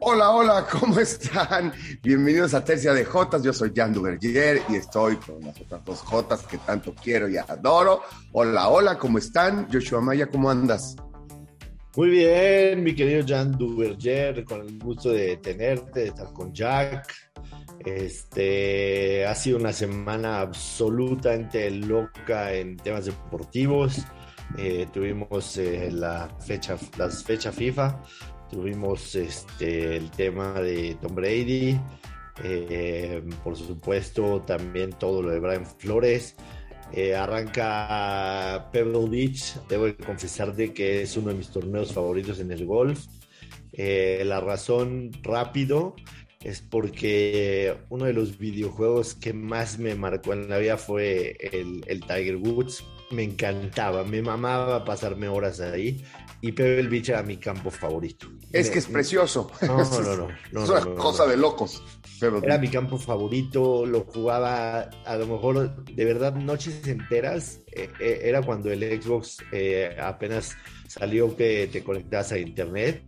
Hola, hola, ¿cómo están? Bienvenidos a Tercia de Jotas. Yo soy Jan Duvergier y estoy con las otras dos Jotas que tanto quiero y adoro. Hola, hola, ¿cómo están? Joshua Maya, ¿cómo andas? Muy bien, mi querido Jan Duverger, con el gusto de tenerte, de estar con Jack. Este ha sido una semana absolutamente loca en temas deportivos. Eh, tuvimos eh, la fecha, las fechas FIFA, tuvimos este, el tema de Tom Brady, eh, por supuesto también todo lo de Brian Flores. arranca Pebble Beach, debo confesarte que es uno de mis torneos favoritos en el golf. la razón rápido es porque uno de los videojuegos que más me marcó en la vida fue el, Tiger Woods. Me encantaba, me mamaba pasarme horas ahí y Pebble Beach era mi campo favorito. Es que es precioso. No, no, no. no, es una cosa de locos. Era mi campo favorito, lo jugaba a lo mejor de verdad noches enteras. Eh, eh, era cuando el Xbox eh, apenas salió que te conectabas a internet.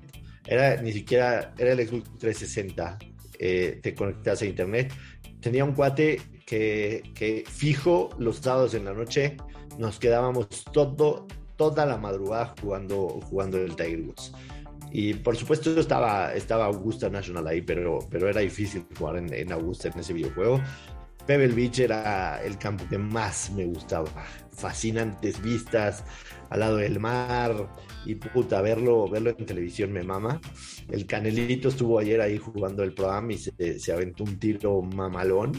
Era ni siquiera, era el Xbox 360 eh, te conectas a internet. Tenía un cuate que, que, fijo los sábados en la noche nos quedábamos todo, toda la madrugada jugando, jugando el Tiger Woods. Y por supuesto estaba, estaba Augusta National ahí, pero, pero era difícil jugar en, en Augusta en ese videojuego. Pebble Beach era el campo que más me gustaba. Fascinantes vistas al lado del mar, y puta, verlo, verlo en televisión me mama. El Canelito estuvo ayer ahí jugando el programa y se, aventó un tiro mamalón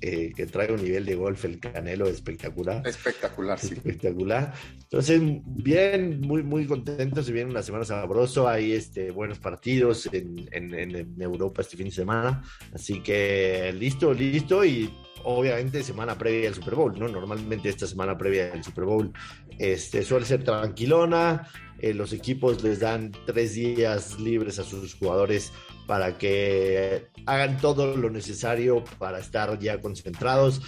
eh, que trae un nivel de golf el Canelo espectacular. Espectacular, sí. Espectacular. Entonces, bien, muy, muy contento. Se viene una semana sabroso. Hay este, buenos partidos en, en, en Europa este fin de semana. Así que listo, listo. Y obviamente semana previa al Super Bowl, ¿no? Normalmente esta semana previa al Super Bowl este, suele ser tranquilona, eh, los equipos les dan tres días libres a sus jugadores para que hagan todo lo necesario para estar ya concentrados.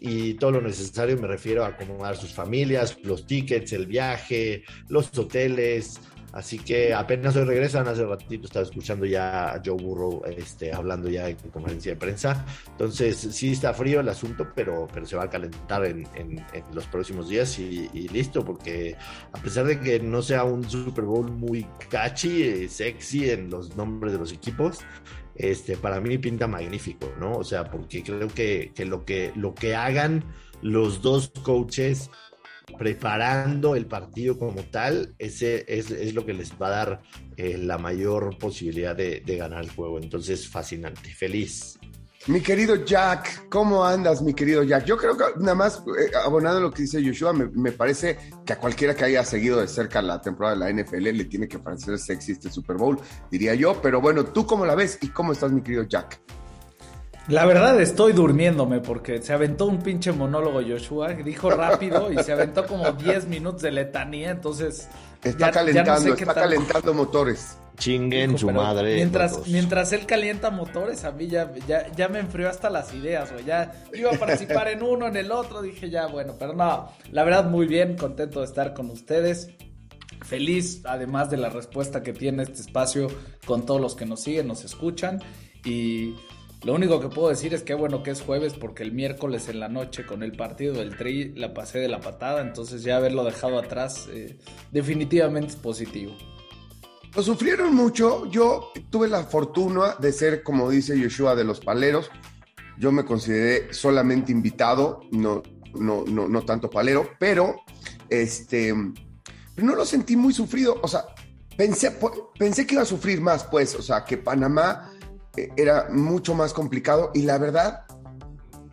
Y todo lo necesario me refiero a acomodar sus familias, los tickets, el viaje, los hoteles, Así que apenas hoy regresan, hace ratito estaba escuchando ya a Joe Burrow este, hablando ya en conferencia de prensa. Entonces sí está frío el asunto, pero, pero se va a calentar en, los próximos días y, listo, porque a pesar de que no sea un Super Bowl muy catchy, eh, sexy en los nombres de los equipos, este, para mí pinta magnífico, ¿no? O sea, porque creo que, que, lo, que lo que hagan los dos coaches preparando el partido como tal, ese es, lo que les va a dar eh, la mayor posibilidad de, ganar el juego. Entonces, fascinante, feliz. Mi querido Jack, ¿cómo andas, mi querido Jack? Yo creo que nada más eh, abonado a lo que dice Joshua, me, parece que a cualquiera que haya seguido de cerca la temporada de la NFL le tiene que parecer sexy este Super Bowl, diría yo. Pero bueno, ¿tú cómo la ves y cómo estás, mi querido Jack? La verdad estoy durmiéndome porque se aventó un pinche monólogo Joshua, dijo rápido y se aventó como 10 minutos de letanía, entonces... Está calentando, está calentando motores. Chinguen su madre. Mientras, mientras él calienta motores, a mí ya, ya, me enfrió hasta las ideas, güey. Ya iba a participar en uno, en el otro, dije ya, bueno, pero no, la verdad muy bien, contento de estar con ustedes. Feliz, además de la respuesta que tiene este espacio con todos los que nos siguen, nos escuchan. Y lo único que puedo decir es que bueno que es jueves porque el miércoles en la noche con el partido del Tri la pasé de la patada, entonces ya haberlo dejado atrás eh, definitivamente es positivo. Lo sufrieron mucho, yo tuve la fortuna de ser, como dice Yoshua, de los paleros, yo me consideré solamente invitado, no, no, no, no tanto palero, pero este, no lo sentí muy sufrido, o sea, pensé, pensé que iba a sufrir más, pues, o sea, que Panamá era mucho más complicado y la verdad,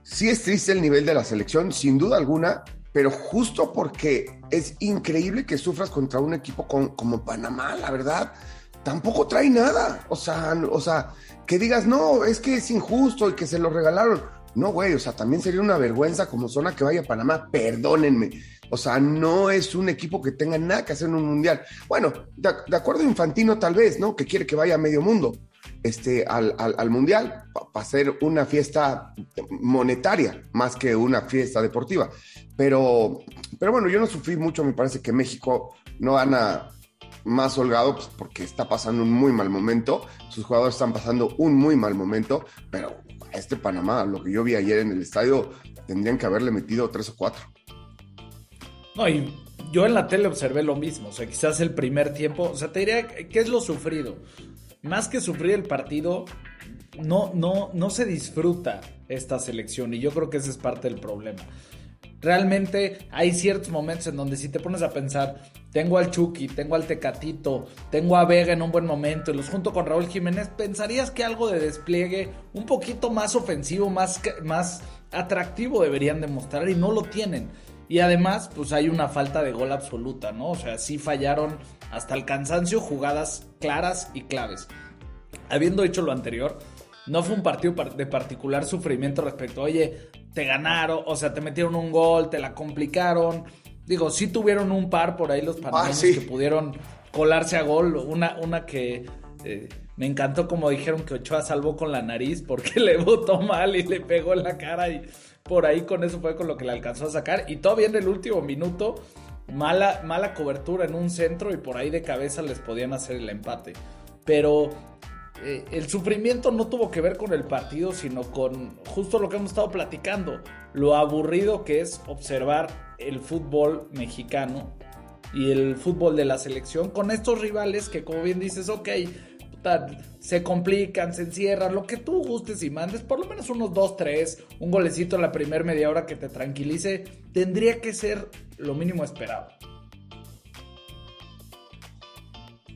sí es triste el nivel de la selección, sin duda alguna, pero justo porque es increíble que sufras contra un equipo como Panamá, la verdad, tampoco trae nada. O sea, o sea, que digas, no, es que es injusto y que se lo regalaron. No, güey, o sea, también sería una vergüenza como zona que vaya a Panamá, perdónenme. O sea, no es un equipo que tenga nada que hacer en un mundial. Bueno, de, de acuerdo a Infantino tal vez, ¿no? Que quiere que vaya a medio mundo este, al, al, Mundial para hacer una fiesta monetaria más que una fiesta deportiva. Pero, pero bueno, yo no sufrí mucho, me parece que México no gana más holgado pues, porque está pasando un muy mal momento, sus jugadores están pasando un muy mal momento, pero este Panamá, lo que yo vi ayer en el estadio, tendrían que haberle metido tres o cuatro. No, y yo en la tele observé lo mismo, o sea, quizás el primer tiempo, o sea, te diría, ¿qué es lo sufrido? Más que sufrir el partido, no, no, no se disfruta esta selección y yo creo que ese es parte del problema. Realmente hay ciertos momentos en donde si te pones a pensar, tengo al Chucky, tengo al Tecatito, tengo a Vega en un buen momento y los junto con Raúl Jiménez, pensarías que algo de despliegue un poquito más ofensivo, más, más atractivo deberían demostrar y no lo tienen. Y además, pues hay una falta de gol absoluta, ¿no? O sea, sí fallaron hasta el cansancio jugadas claras y claves. Habiendo hecho lo anterior, no fue un partido de particular sufrimiento respecto, oye, te ganaron, o sea, te metieron un gol, te la complicaron. Digo, sí tuvieron un par por ahí los ah, panameños que pudieron colarse a gol. Una, una que eh, me encantó como dijeron que Ochoa salvó con la nariz porque le botó mal y le pegó en la cara y por ahí con eso fue con lo que le alcanzó a sacar. Y todavía en el último minuto, mala, mala cobertura en un centro y por ahí de cabeza les podían hacer el empate. Pero eh, el sufrimiento no tuvo que ver con el partido, sino con justo lo que hemos estado platicando, lo aburrido que es observar el fútbol mexicano y el fútbol de la selección con estos rivales que como bien dices, ok, se complican, se encierran, lo que tú gustes y mandes, por lo menos unos 2, 3, un golecito en la primera media hora que te tranquilice, tendría que ser lo mínimo esperado.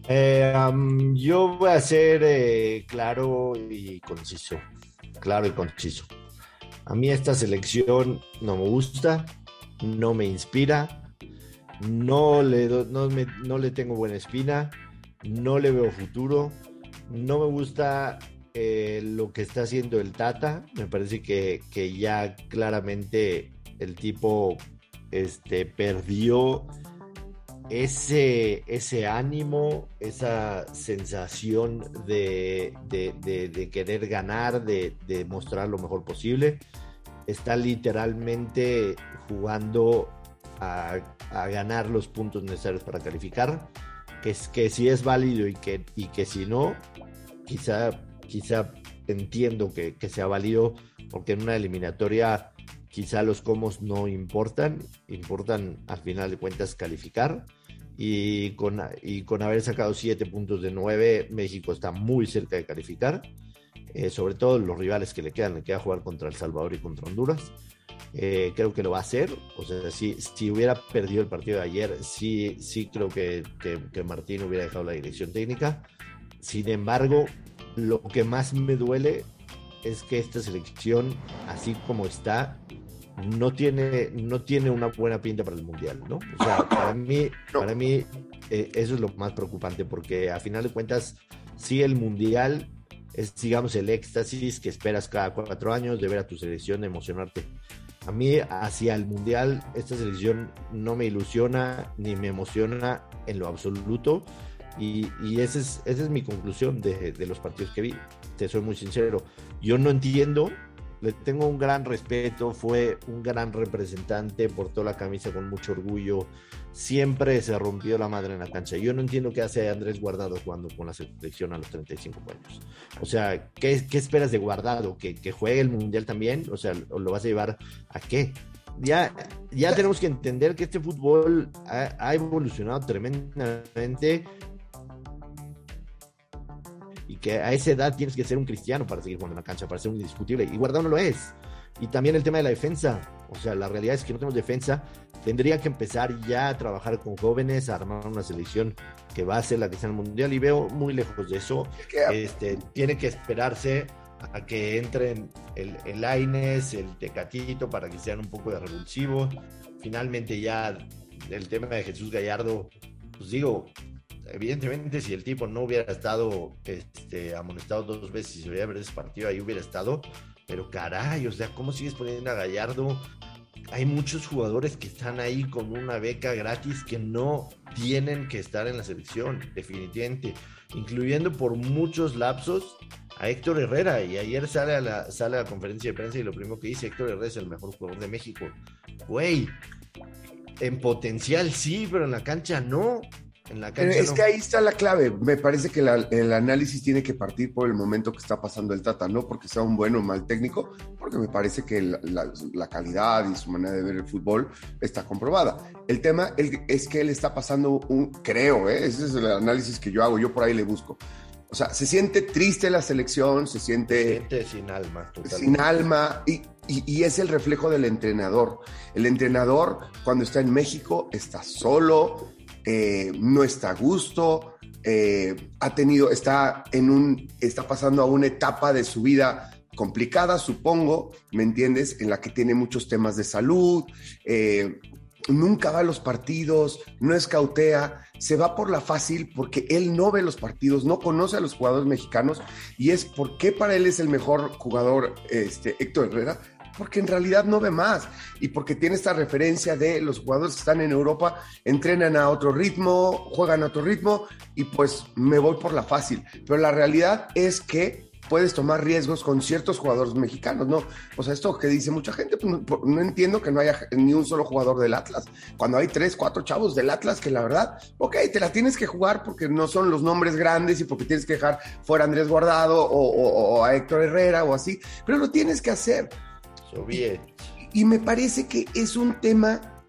Eh, yo voy a ser eh, claro y conciso. Claro y conciso. A mí esta selección no me gusta, no me inspira, no le, no le tengo buena espina, no le veo futuro, no me gusta eh, lo que está haciendo el Tata. Me parece que, que ya claramente el tipo este, perdió ese, ese ánimo, esa sensación de, querer ganar, de, mostrar lo mejor posible, está literalmente jugando a, ganar los puntos necesarios para calificar, que, es, que si es válido y que, y que si no, quizá, quizá entiendo que, que sea válido, porque en una eliminatoria quizá los comos no importan, importan al final de cuentas calificar. Y con, y con haber sacado 7 puntos de 9, México está muy cerca de calificar. Eh, sobre todo los rivales que le quedan, le queda jugar contra El Salvador y contra Honduras. Eh, creo que lo va a hacer. O sea, si, si hubiera perdido el partido de ayer, sí, sí creo que, que, que Martín hubiera dejado la dirección técnica. Sin embargo, lo que más me duele es que esta selección, así como está, no tiene, no tiene una buena pinta para el mundial, ¿no? O sea, para mí, para mí eh, eso es lo más preocupante, porque a final de cuentas, sí el mundial es, digamos, el éxtasis que esperas cada cuatro años de ver a tu selección, de emocionarte. A mí, hacia el mundial, esta selección no me ilusiona ni me emociona en lo absoluto. Y, y esa, es, esa es mi conclusión de, de los partidos que vi. Te soy muy sincero. Yo no entiendo le tengo un gran respeto, fue un gran representante, portó la camisa con mucho orgullo, siempre se rompió la madre en la cancha. Yo no entiendo qué hace Andrés Guardado jugando con la selección a los 35 años. O sea, ¿qué, qué esperas de Guardado? ¿Que, ¿Que, juegue el Mundial también? O sea, ¿lo vas a llevar a qué? Ya, ya tenemos que entender que este fútbol ha, ha evolucionado tremendamente que a esa edad tienes que ser un cristiano para seguir jugando en la cancha, para ser un indiscutible. Y Guardado no lo es. Y también el tema de la defensa. O sea, la realidad es que no tenemos defensa. Tendría que empezar ya a trabajar con jóvenes, a armar una selección que va a ser la que sea en el mundial. Y veo muy lejos de eso. Este, tiene que esperarse a que entren el, el Aines, el Tecatito, para que sean un poco de revulsivo. Finalmente ya el tema de Jesús Gallardo, pues digo, evidentemente si el tipo no hubiera estado este, amonestado dos veces y se hubiera perdido ese partido, ahí hubiera estado. Pero caray, o sea, ¿cómo sigues poniendo a Gallardo? Hay muchos jugadores que están ahí con una beca gratis que no tienen que estar en la selección, definitivamente, incluyendo por muchos lapsos a Héctor Herrera. Y ayer sale a la, sale a la conferencia de prensa y lo primero que dice, Héctor Herrera es el mejor jugador de México. Güey, en potencial sí, pero en la cancha no. En la cancha es que ahí está la clave. Me parece que el análisis tiene que partir por el momento que está pasando el Tata, no porque sea un bueno o mal técnico, porque me parece que la, calidad y su manera de ver el fútbol está comprobada. El tema es que él está pasando un, creo, ¿eh? ese es el análisis que yo hago, yo por ahí le busco. O sea, se siente triste la selección, se siente... sin alma. Sin alma, y, y, es el reflejo del entrenador. El entrenador, cuando está en México, está solo, eh, no está a gusto, eh, ha tenido, está en un, está pasando a una etapa de su vida complicada, supongo, ¿me entiendes? En la que tiene muchos temas de salud, eh, nunca va a los partidos, no escautea, se va por la fácil porque él no ve los partidos, no conoce a los jugadores mexicanos y es porque para él es el mejor jugador este, Héctor Herrera, porque en realidad no ve más y porque tiene esta referencia de los jugadores que están en Europa, entrenan a otro ritmo, juegan a otro ritmo y pues me voy por la fácil. Pero la realidad es que puedes tomar riesgos con ciertos jugadores mexicanos, ¿no? O sea, esto que dice mucha gente, pues no, entiendo que no haya ni un solo jugador del Atlas. Cuando hay tres, cuatro chavos del Atlas que la verdad, ok, te la tienes que jugar porque no son los nombres grandes y porque tienes que dejar fuera a Andrés Guardado o a Héctor Herrera o así, pero lo tienes que hacer. Y, me parece que es un tema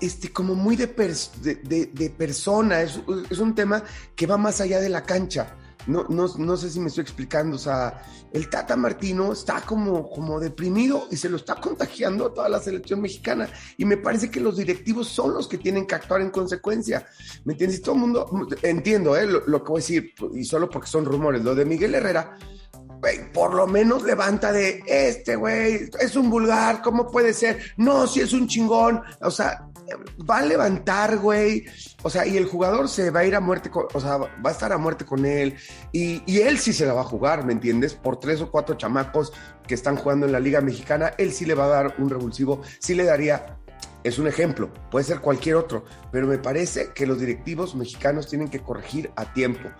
este, como muy de, de, persona, es, un tema que va más allá de la cancha. No, no, sé si me estoy explicando, o sea, el Tata Martino está como, como deprimido y se lo está contagiando a toda la selección mexicana. Y me parece que los directivos son los que tienen que actuar en consecuencia. ¿Me entiendes? todo el mundo, entiendo ¿eh? lo, lo, que voy a decir, y solo porque son rumores, lo de Miguel Herrera, por lo menos levanta de este, güey, es un vulgar, ¿cómo puede ser? No, si es un chingón, o sea, va a levantar, güey, o sea, y el jugador se va a ir a muerte, o sea, va a estar a muerte con él, y, él sí se la va a jugar, ¿me entiendes? Por tres o cuatro chamacos que están jugando en la Liga Mexicana, él sí le va a dar un revulsivo, sí le daría es un ejemplo, puede ser cualquier otro, pero me parece que los directivos mexicanos tienen que corregir a tiempo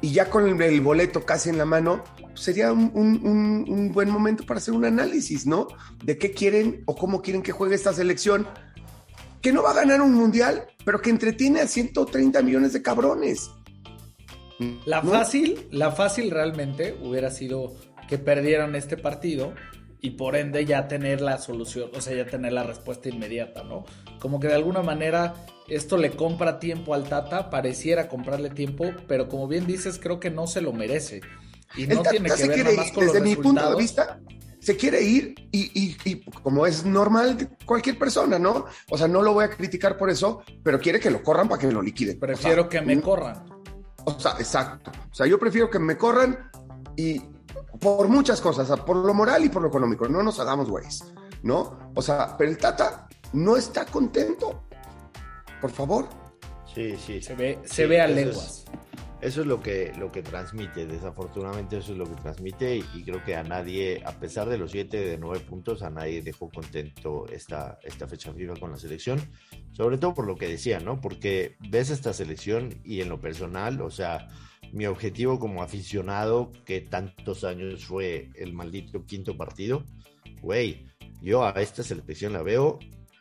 y ya con el boleto casi en la mano, sería un, buen momento para hacer un análisis, ¿no? De qué quieren o cómo quieren que juegue esta selección, que no va a ganar un mundial, pero que entretiene a 130 millones de cabrones. La fácil, la fácil realmente hubiera sido que perdieran este partido y por ende ya tener la solución, o sea, ya tener la respuesta inmediata, ¿no? Como que de alguna manera esto le compra tiempo al Tata, pareciera comprarle tiempo, pero como bien dices, creo que no se lo merece. Y no tiene que ver nada más con desde mi punto de vista, se quiere ir y, y, como es normal de cualquier persona, ¿no? O sea, no lo voy a criticar por eso, pero quiere que lo corran para que lo liquiden. Prefiero que me corran. O sea, exacto. O sea, yo prefiero que me corran y, por muchas cosas, por lo moral y por lo económico, no nos hagamos güeyes, ¿no? O sea, pero el Tata no está contento, por favor. Sí, sí. Se ve, se ve a lenguas. Eso es lo que, lo que transmite, desafortunadamente eso es lo que transmite y, creo que a nadie, a pesar de los siete de nueve puntos, a nadie dejó contento esta, esta fecha FIFA con la selección, sobre todo por lo que decía, ¿no? Porque ves esta selección y en lo personal, o sea, mi objetivo como aficionado, que tantos años fue el maldito quinto partido, güey, yo a esta selección la veo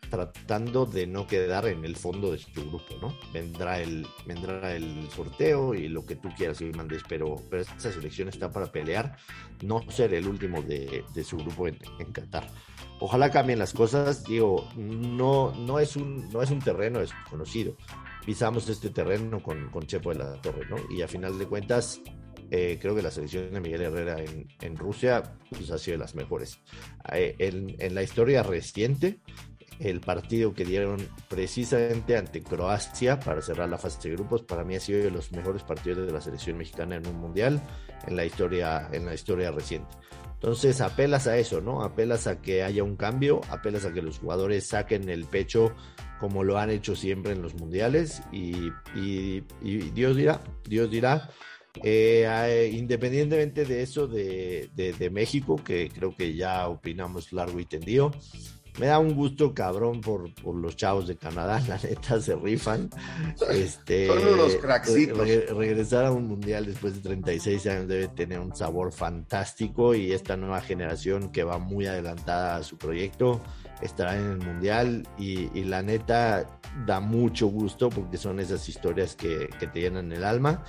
tratando de no quedar en el fondo de su grupo, ¿no? Vendrá el, vendrá el sorteo y lo que tú quieras, Mandes, pero, pero esta selección está para pelear, no ser el último de, su grupo en, en, Qatar. Ojalá cambien las cosas, digo, no, no, es, un, no es un terreno desconocido pisamos este terreno con, con Chepo de la Torre, ¿no? Y a final de cuentas, eh, creo que la selección de Miguel Herrera en, Rusia pues, ha sido de las mejores. Eh, en, la historia reciente, el partido que dieron precisamente ante Croacia para cerrar la fase de grupos, para mí ha sido de los mejores partidos de la selección mexicana en un mundial en la historia, en la historia reciente. Entonces apelas a eso, ¿no? Apelas a que haya un cambio, apelas a que los jugadores saquen el pecho como lo han hecho siempre en los mundiales y, Dios dirá, Dios dirá, eh, independientemente de eso de, México, que creo que ya opinamos largo y tendido, me da un gusto cabrón por, los chavos de Canadá, la neta se rifan. Este, Son unos craxitos. regresar a un mundial después de 36 años debe tener un sabor fantástico y esta nueva generación que va muy adelantada a su proyecto estarán en el Mundial y, y la neta da mucho gusto porque son esas historias que, que te llenan el alma.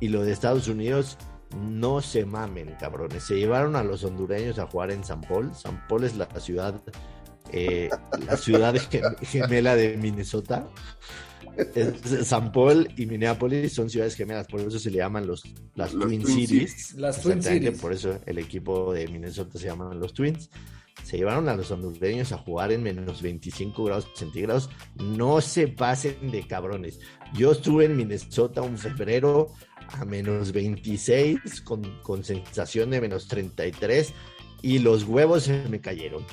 Y lo de Estados Unidos, no se mamen, cabrones. Se llevaron a los hondureños a jugar en San Paul. San Paul es la ciudad, eh, la ciudad gemela de Minnesota. San Paul y Minneapolis son ciudades gemelas, por eso se le llaman los, las Twin, Cities. Las Twin Cities. Por eso el equipo de Minnesota se llaman los Twins. Se llevaron a los hondureños a jugar en menos 25 grados centígrados. No se pasen de cabrones. Yo estuve en Minnesota un febrero a menos 26 con, con sensación de menos 33 y los huevos se me cayeron.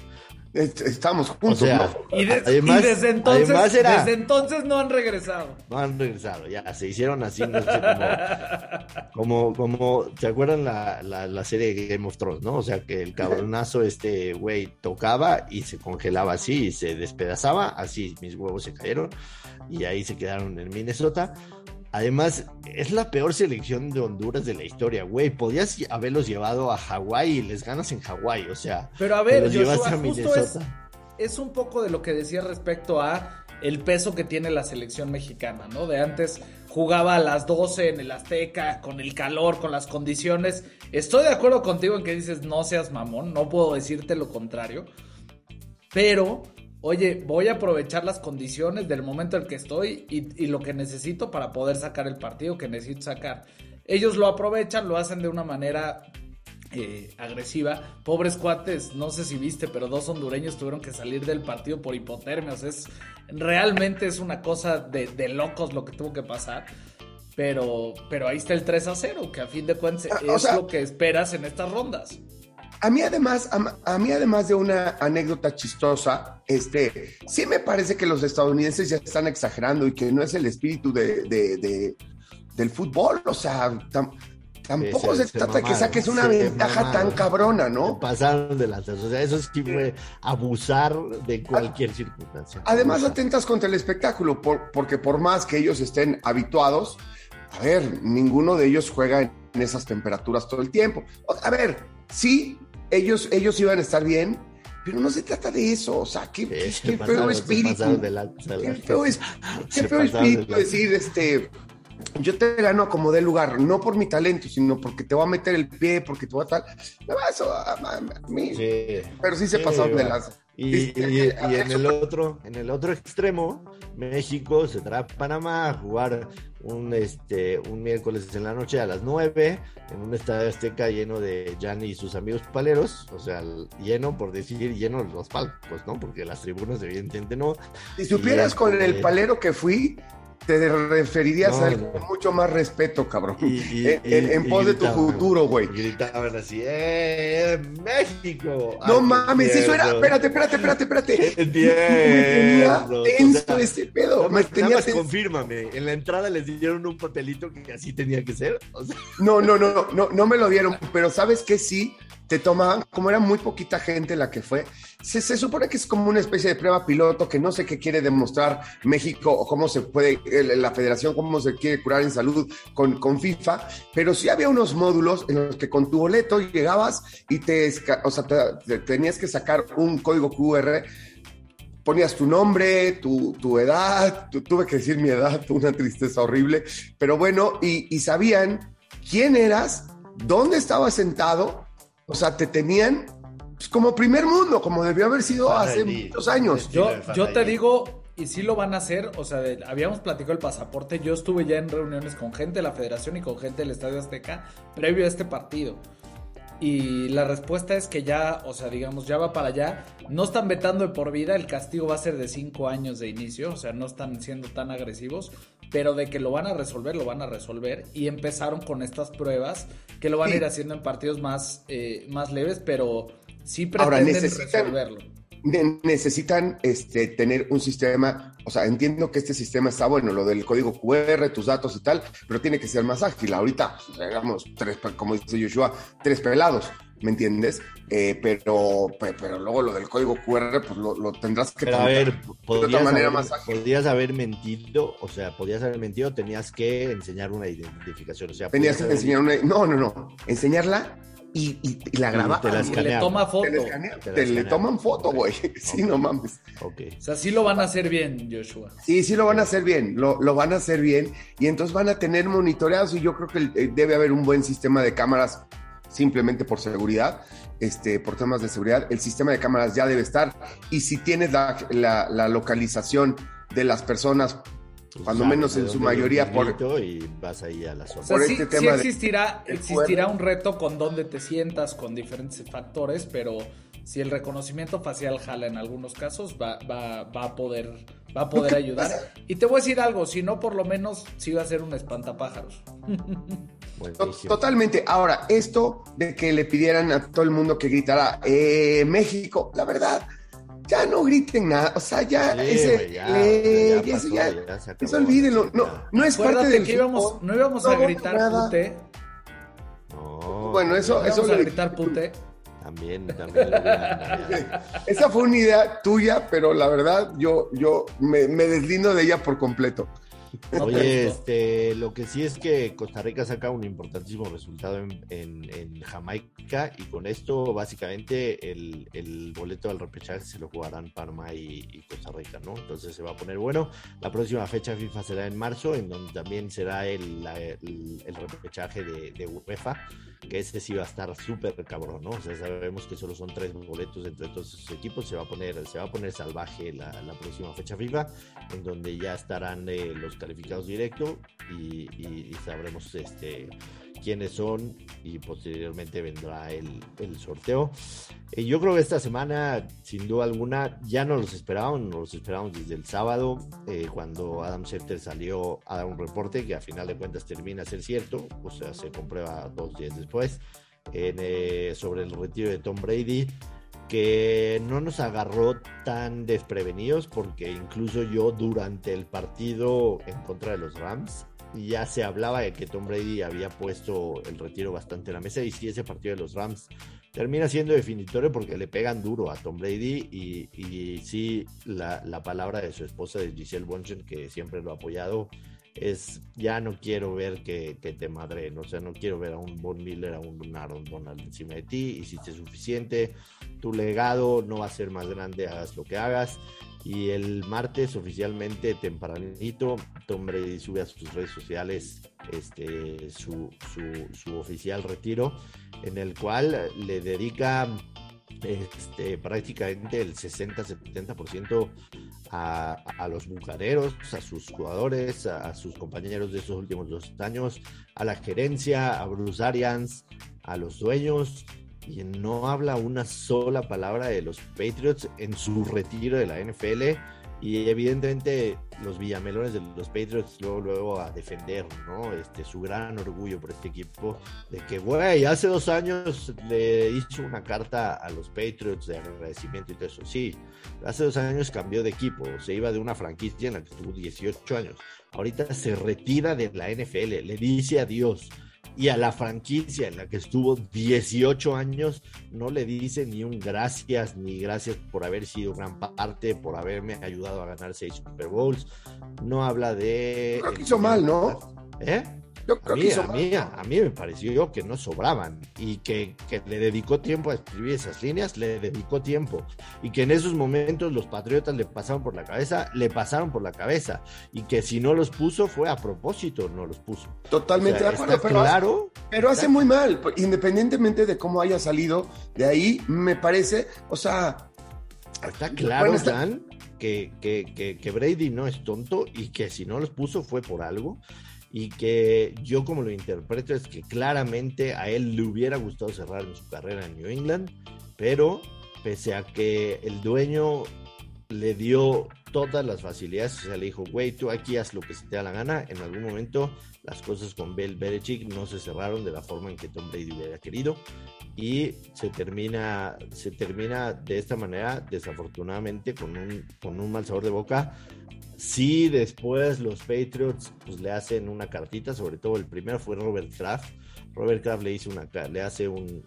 Estamos juntos. O sea, Y, des- Además- y desde, entonces, además era- desde entonces no han regresado. No han regresado, ya se hicieron así, no sé cómo. Como, como, ¿se acuerdan la, la, la serie de Game of Thrones, no? O sea, que el cabronazo, este güey, tocaba y se congelaba así y se despedazaba, así mis huevos se cayeron y ahí se quedaron en Minnesota. Además, es la peor selección de Honduras de la historia, güey. Podías haberlos llevado a Hawái y les ganas en Hawái, o sea. Pero a ver, Joshua, a justo es, es un poco de lo que decía respecto a el peso que tiene la selección mexicana, ¿no? De antes jugaba a las 12 en el Azteca, con el calor, con las condiciones. Estoy de acuerdo contigo en que dices no seas mamón, no puedo decirte lo contrario. Pero, oye, voy a aprovechar las condiciones del momento en el que estoy y, y lo que necesito para poder sacar el partido que necesito sacar. Ellos lo aprovechan, lo hacen de una manera eh, agresiva. Pobres cuates, no sé si viste, pero dos hondureños tuvieron que salir del partido por hipotermia. O sea, es, realmente es una cosa de, de locos lo que tuvo que pasar. Pero, pero ahí está el 3 a 0, que a fin de cuentas Ah, es o sea- lo que esperas en estas rondas. A mí además, a, a mí además de una anécdota chistosa, este, sí me parece que los estadounidenses ya están exagerando y que no es el espíritu de, de- de- del fútbol, o sea, tam- tampoco Sí, se, se- trata de que mamaron, saques una ventaja mamaron. tan cabrona, ¿no? pasaron de lanzas. O sea, eso sí fue abusar de cualquier circunstancia. Además Abusar. atentas contra el espectáculo, por- porque por más que ellos estén habituados, a ver, ninguno de ellos juega en, esas temperaturas todo el tiempo. A ver, sí, ellos, ellos iban a estar bien, pero no se trata de eso, o sea, qué, qué- se qué pasaron- feo espíritu. de Qué feo, es, qué se feo pasaron de espíritu decir, este, yo te gano a como dé lugar, no por mi talento, sino porque te voy a meter el pie, porque te voy a tal. No, eso, a, mí, Sí. pero sí se Sí, pasaron de lanza. Y, y- en el otro, en el otro extremo, México se trae a Panamá a jugar un este un miércoles en la noche a las 9 en un estadio azteca lleno de Gianni y sus amigos paleros, o sea, lleno por decir lleno los palcos, ¿no? Porque las tribunas evidentemente no. Si supieras Y, con el este, palero que fui, te referirías No, a él con mucho más respeto, cabrón. Y- y- en, y- pos de tu futuro, güey. Gritaban así, ¡eh! ¡México! No Ay, mames, eso era. tierno. Espérate, espérate, espérate, espérate. Qué Me tenía tierno, o tenso sea, ese pedo. Nada Me tenía nada más tenso. confírmame. En la entrada les dieron un papelito que así tenía que ser. O sea, No, no, no, no, no, no me lo dieron, pero ¿sabes qué? Sí, te tomaban, como era muy poquita gente la que fue, se, supone que es como una especie de prueba piloto que no sé qué quiere demostrar México o cómo se puede, la federación, cómo se quiere curar en salud con, con FIFA, pero sí había unos módulos en los que con tu boleto llegabas y te, o sea, te- te- tenías que sacar un código QR ponías tu nombre, tu, tu edad, tu- tuve que decir mi edad, una tristeza horrible, pero bueno, y, y sabían quién eras, dónde estabas sentado, o sea, te tenían pues, como primer mundo, como debió haber sido hace muchos años. Yo, te digo, y sí lo van a hacer, o sea, de- habíamos platicado el pasaporte, yo estuve ya en reuniones con gente de la federación y con gente del Estadio Azteca previo a este partido. Y la respuesta es que ya, o sea, digamos, ya va para allá. No están vetando de por vida, el castigo va a ser de cinco años de inicio, o sea, no están siendo tan agresivos, pero de que lo van a resolver, lo van a resolver. Y empezaron con estas pruebas que lo van a Sí. ir haciendo en partidos más, eh, más leves, pero sí Ahora, pretenden necesitan- resolverlo. Ne- necesitan este, tener un sistema, o sea, entiendo que este sistema está bueno, lo del código QR, tus datos y tal, pero tiene que ser más ágil. Ahorita, pues, digamos, tres, pe- como dice Joshua, tres pelados, ¿me entiendes? Eh, pero, pe- pero luego lo del código QR, pues lo, lo tendrás que Pero a ver, de otra manera haber, más ágil. podías haber mentido, o sea, podías haber mentido, tenías que enseñar una identificación. O sea, Tenías que enseñar una. No, no, no. Enseñarla y, y, la graba. Te y le toma foto. Te, le toman foto, güey. Sí, no mames. Okay. O sea, sí lo van a hacer bien, Joshua. Sí, sí lo van a hacer bien. Lo, lo van a hacer bien. Y entonces van a tener monitoreados. Y yo creo que eh, debe haber un buen sistema de cámaras simplemente por seguridad. Este, por temas de seguridad, el sistema de cámaras ya debe estar. Y si tienes la, la, la localización de las personas cuando menos en su mayoría por y vas ahí a la zona. O sí, este existirá, existirá un reto con dónde te sientas con diferentes factores, pero si el reconocimiento facial jala en algunos casos, va, va, va a poder, va a poder ayudar. Y te voy a decir algo, si no, por lo menos sí va a ser un espantapájaros. Totalmente. Ahora, esto de que le pidieran a todo el mundo que gritara eh, México, la verdad, ya no griten nada, o sea, ya ese ya, ya, ya, eso olvídenlo, no, no es parte del que íbamos, no íbamos a gritar pute. No, bueno, eso, ¿No eso a gritar pute. También, también. Esa fue una idea tuya, pero la verdad yo, yo me, me deslindo de ella por completo. Oye, este, lo que sí es que Costa Rica saca un importantísimo resultado en, Jamaica y con esto básicamente el, boleto al repechaje se lo jugarán Parma y, Costa Rica, ¿no? Entonces se va a poner bueno. La próxima fecha FIFA será en marzo, en donde también será el, el, repechaje de, de UEFA que ese sí va a estar súper cabrón, ¿no? O sea, sabemos que solo son tres boletos entre todos esos equipos, se va a poner, se va a poner salvaje la, próxima fecha FIFA, en donde ya estarán eh, los calificados directo y, sabremos este quiénes son y posteriormente vendrá el, el sorteo. Eh, yo creo que esta semana, sin duda alguna, ya no los esperábamos, no los esperábamos desde el sábado, eh, cuando Adam Schefter salió a dar un reporte que a final de cuentas termina a ser cierto, o sea, se comprueba dos días después, eh, sobre el retiro de Tom Brady que no nos agarró tan desprevenidos porque incluso yo durante el partido en contra de los Rams ya se hablaba de que Tom Brady había puesto el retiro bastante en la mesa y si ese partido de los Rams termina siendo definitorio porque le pegan duro a Tom Brady y, y sí la, la, palabra de su esposa de Giselle Bonchen que siempre lo ha apoyado es ya no quiero ver que, te madren, o sea, no quiero ver a un Von Miller, a un Aaron Donald encima de ti, hiciste suficiente, tu legado no va a ser más grande, hagas lo que hagas, y el martes, oficialmente, tempranito, Tom Brady sube a sus redes sociales este, su, su, oficial retiro, en el cual le dedica este, prácticamente el 60-70% a, a, los bucaneros, a sus jugadores, a, sus compañeros de estos últimos dos años, a la gerencia, a Bruce Arians, a los dueños y no habla una sola palabra de los Patriots en su retiro de la NFL. Y evidentemente los villamelones de los Patriots luego, luego a defender, ¿no? Este, su gran orgullo por este equipo, de que, güey, hace dos años le hizo una carta a los Patriots de agradecimiento y todo eso. Sí, hace dos años cambió de equipo, se iba de una franquicia en la que estuvo 18 años. Ahorita se retira de la NFL, le dice adiós y a la franquicia en la que estuvo 18 años no le dice ni un gracias, ni gracias por haber sido gran parte, por haberme ayudado a ganar seis Super Bowls. No habla de... Creo que hizo mal, ¿no? ¿Eh? A, mí, a, mí, a, mí, me pareció que no sobraban y que, que, le dedicó tiempo a escribir esas líneas, le dedicó tiempo. Y que en esos momentos los patriotas le pasaron por la cabeza, le pasaron por la cabeza. Y que si no los puso fue a propósito, no los puso. Totalmente de acuerdo, pero, claro, hace, pero hace muy mal, independientemente de cómo haya salido de ahí, me parece, o sea... Está claro, Dan, que, que, que Brady no es tonto y que si no los puso fue por algo y que yo como lo interpreto es que claramente a él le hubiera gustado cerrar su carrera en New England, pero pese a que el dueño le dio todas las facilidades, o sea, le dijo, güey, tú aquí haz lo que se te da la gana, en algún momento las cosas con Bill Belichick no se cerraron de la forma en que Tom Brady hubiera querido y se termina, se termina de esta manera, desafortunadamente, con un, con un mal sabor de boca, Sí, después los Patriots pues, le hacen una cartita, sobre todo el primero fue Robert Kraft. Robert Kraft le hizo una le hace un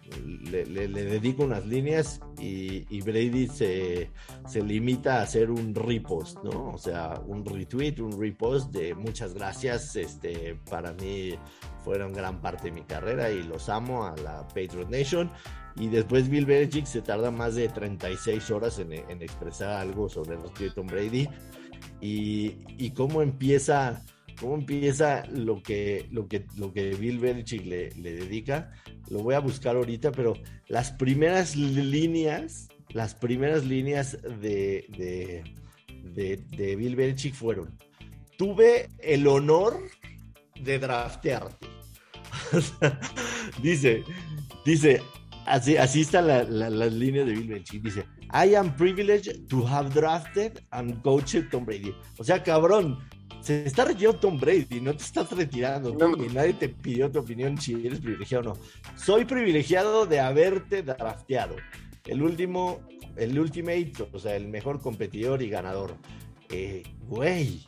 le, dedica unas líneas y, Brady se, se, limita a hacer un repost, ¿no? O sea, un retweet, un repost de muchas gracias. Este, para mí fueron gran parte de mi carrera y los amo a la Patriot Nation. Y después Bill Belichick se tarda más de 36 horas en, expresar algo sobre el Tom Brady y, cómo empieza cómo empieza lo que, lo que, lo que Bill Belichick le, dedica. Lo voy a buscar ahorita, pero las primeras líneas, las primeras líneas de, de, Bill Belichick fueron, tuve el honor de draftearte. dice, dice, así, así están las líneas de Bill Belichick. Dice, I am privileged to have drafted and coached Tom Brady. O sea, cabrón, se está retirando Tom Brady, no te estás retirando tú, ni nadie te pidió tu opinión si eres privilegiado o no. Soy privilegiado de haberte drafteado. El último, el ultimate, o sea, el mejor competidor y ganador. Eh, güey,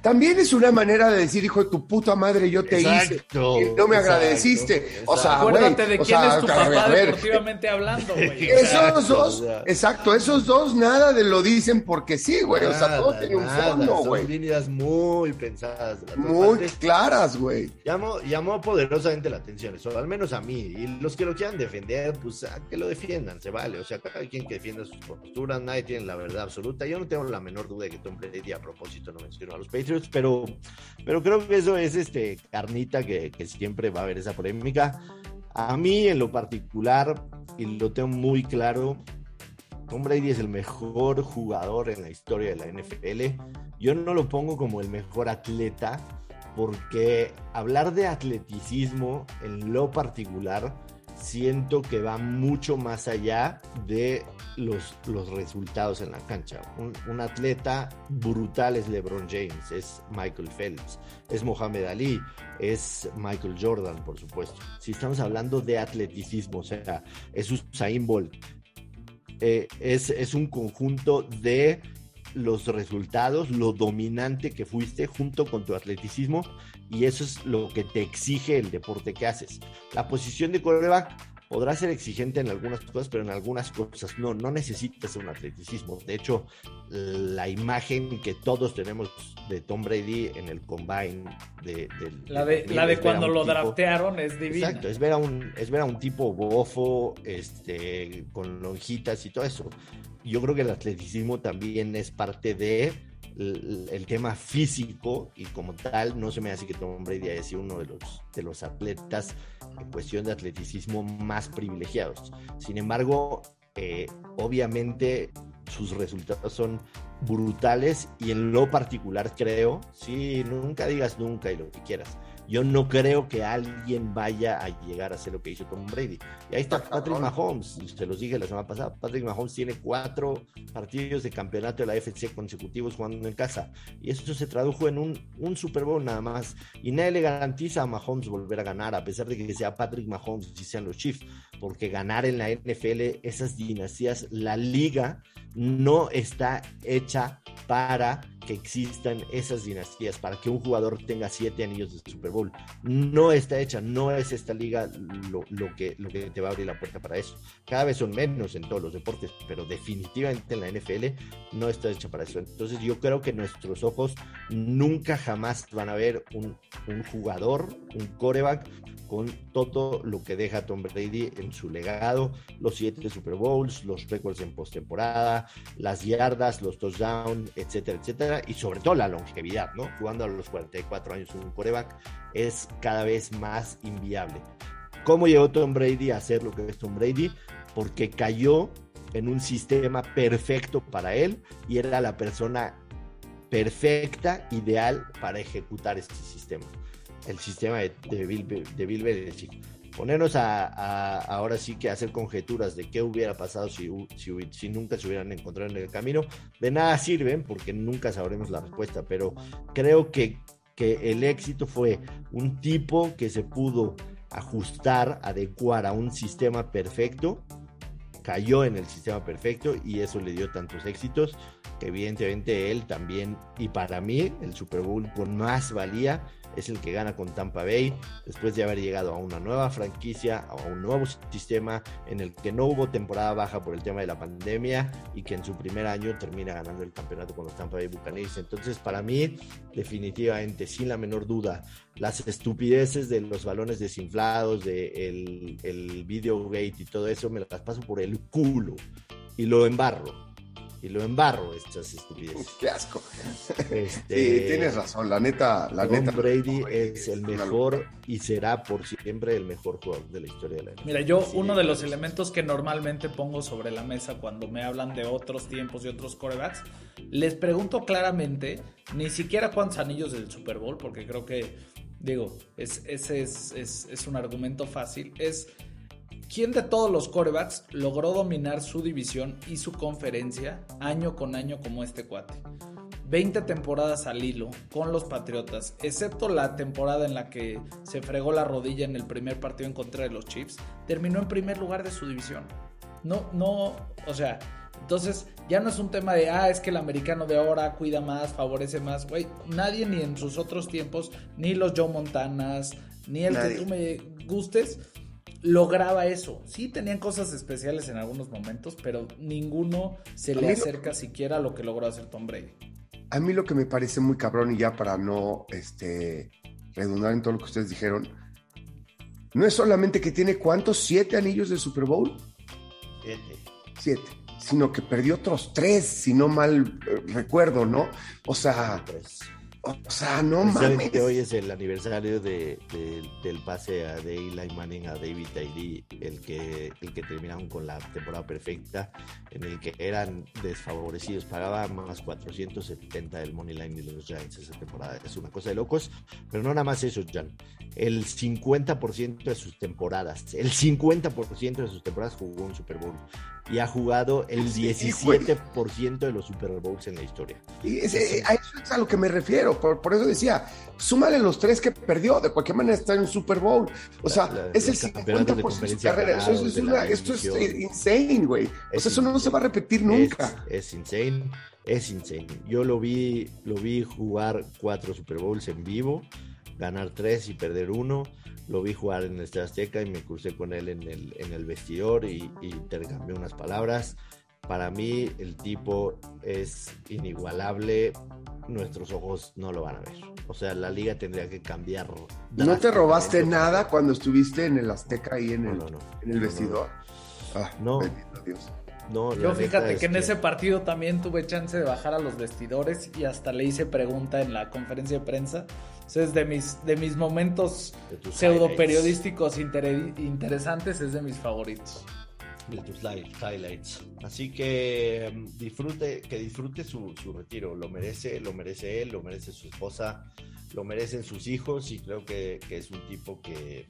también es una manera de decir, hijo de tu puta madre, yo te hice y no me agradeciste. O sea, acuérdate de quién es tu papá deportivamente hablando, güey. Esos dos, exacto, esos dos nada de lo dicen porque sí, güey. o sea, todo tiene un fondo, güey. Son líneas muy pensadas. Muy claras, güey. Llamó, llamó poderosamente la atención, eso, al menos a mí. Y los que lo quieran defender, pues que lo defiendan, se vale. O sea, cada quien que defienda sus posturas, nadie tiene la verdad absoluta. Yo no tengo la menor duda de que Tom Brady a propósito no mencionó a los Patriots, pero, pero creo que eso es este carnita que, siempre va a haber esa polémica. A mí en lo particular, y lo tengo muy claro, Tom Brady es el mejor jugador en la historia de la NFL. Yo no lo pongo como el mejor atleta, porque hablar de atleticismo en lo particular siento que va mucho más allá de los, los resultados en la cancha. Un, atleta brutal es LeBron James, es Michael Phelps, es Mohamed Ali, es Michael Jordan, por supuesto. Si estamos hablando de atleticismo, o sea, es Usain Bolt, eh, es, es un conjunto de los resultados, lo dominante que fuiste junto con tu atleticismo y eso es lo que te exige el deporte que haces. La posición de coreback podrá ser exigente en algunas cosas, pero en algunas cosas no, no necesitas un atleticismo. De hecho, la imagen que todos tenemos de Tom Brady en el combine de, la de, la de cuando lo draftearon es divina. Exacto, es ver a un, es ver a un tipo bofo, este, con lonjitas y todo eso. Yo creo que el atleticismo también es parte de el, tema físico y como tal no se me hace que Tom Brady haya sido uno de los, de los atletas en cuestión de atleticismo más privilegiados. Sin embargo, eh, obviamente sus resultados son brutales y en lo particular creo, si nunca digas nunca y lo que quieras, yo no creo que alguien vaya a llegar a hacer lo que hizo Tom Brady. Y ahí está Patrick Mahomes, se los dije la semana pasada, Patrick Mahomes tiene cuatro partidos de campeonato de la FC consecutivos jugando en casa. Y eso se tradujo en un, un Super Bowl nada más. Y nadie le garantiza a Mahomes volver a ganar, a pesar de que sea Patrick Mahomes y sean los Chiefs, porque ganar en la NFL, esas dinastías, la liga no está hecha para que existan esas dinastías, para que un jugador tenga siete anillos de Super Bowl. No está hecha, no es esta liga lo, que, lo que te va a abrir la puerta para eso. Cada vez son menos en todos los deportes, pero definitivamente en la NFL no está hecha para eso. Entonces yo creo que nuestros ojos nunca jamás van a ver un, un jugador, un coreback con todo lo que deja Tom Brady en su legado, los siete Super Bowls, los récords en postemporada, las yardas, los touchdowns, etcétera, etcétera, y sobre todo la longevidad, ¿no? Jugando a los 44 años un coreback es cada vez más inviable. ¿Cómo llegó Tom Brady a hacer lo que es Tom Brady? Porque cayó en un sistema perfecto para él y era la persona perfecta, ideal para ejecutar este sistema el sistema de, Bill, de Bill. Ponernos a, ahora sí que hacer conjeturas de qué hubiera pasado si, si, nunca se hubieran encontrado en el camino, de nada sirven porque nunca sabremos la respuesta, pero creo que, que el éxito fue un tipo que se pudo ajustar, adecuar a un sistema perfecto cayó en el sistema perfecto y eso le dio tantos éxitos que evidentemente él también, y para mí, el Super Bowl con más valía es el que gana con Tampa Bay, después de haber llegado a una nueva franquicia, a un nuevo sistema en el que no hubo temporada baja por el tema de la pandemia y que en su primer año termina ganando el campeonato con los Tampa Bay Buccaneers. Entonces, para mí, definitivamente, sin la menor duda, las estupideces de los balones desinflados, de el, el video gate y todo eso, me las paso por el culo y lo embarro y lo embarro estas estupideces. Qué asco. Este, sí, tienes razón, la neta, la Tom neta. Brady es el mejor y será por siempre el mejor jugador de la historia de la NFL. Mira, yo uno de los elementos que normalmente pongo sobre la mesa cuando me hablan de otros tiempos y otros corebacks, les pregunto claramente, ni siquiera cuántos anillos del Super Bowl, porque creo que, digo, es, ese es, es, es un argumento fácil, es ¿Quién de todos los corebacks logró dominar su división y su conferencia año con año como este cuate? 20 temporadas al hilo con los Patriotas, excepto la temporada en la que se fregó la rodilla en el primer partido en contra de los Chiefs, terminó en primer lugar de su división. No, no, o sea, entonces ya no es un tema de, ah, es que el americano de ahora cuida más, favorece más, güey, nadie ni en sus otros tiempos, ni los Joe Montanas, ni el que tú me gustes, lograba eso. Sí tenían cosas especiales en algunos momentos, pero ninguno se le acerca siquiera a lo que logró hacer Tom Brady. A mí lo que me parece muy cabrón, y ya para no este, redundar en todo lo que ustedes dijeron, no es solamente que tiene cuántos, siete anillos de Super Bowl. Siete. Siete. Sino que perdió otros tres, si no mal eh, recuerdo, ¿no? O sea, o sea, no mames. hoy es el aniversario de, del pase a de Eli Manning a David Tyree, el que, el que terminaron con la temporada perfecta, en el que eran desfavorecidos. Pagaba más 470 del Money Line de los Giants esa temporada. Es una cosa de locos, pero no nada más eso, Jan. El 50% de sus temporadas, el 50% de sus temporadas jugó un Super Bowl y ha jugado el 17% de los Super Bowls en la historia. Y ese, a eso es a lo que me refiero. Por, por, eso decía, súmale los tres que perdió. De cualquier manera está en un Super Bowl. O sea, la, la, es el 50% de su carrera. Eso, es, una, esto es insane, güey. O sea, eso no se va a repetir nunca. Es, es insane. Es insane. Yo lo vi, lo vi jugar cuatro Super Bowls en vivo, ganar tres y perder uno lo vi jugar en el Azteca y me crucé con él en el, en el vestidor y, y intercambié unas palabras. Para mí el tipo es inigualable, nuestros ojos no lo van a ver. O sea, la liga tendría que cambiar. ¿No te robaste nada cuando estuviste en el Azteca y en el, no, no, en el vestidor? Ah, no. Dios. No, Yo fíjate que en ese partido también tuve chance de bajar a los vestidores y hasta le hice pregunta en la conferencia de prensa. es de mis, de mis momentos pseudo periodísticos inter interesantes, es de mis favoritos. De tus highlights. Así que um, disfrute, que disfrute su, su retiro. Lo merece, lo merece él, lo merece su esposa, lo merecen sus hijos y creo que, que es un tipo que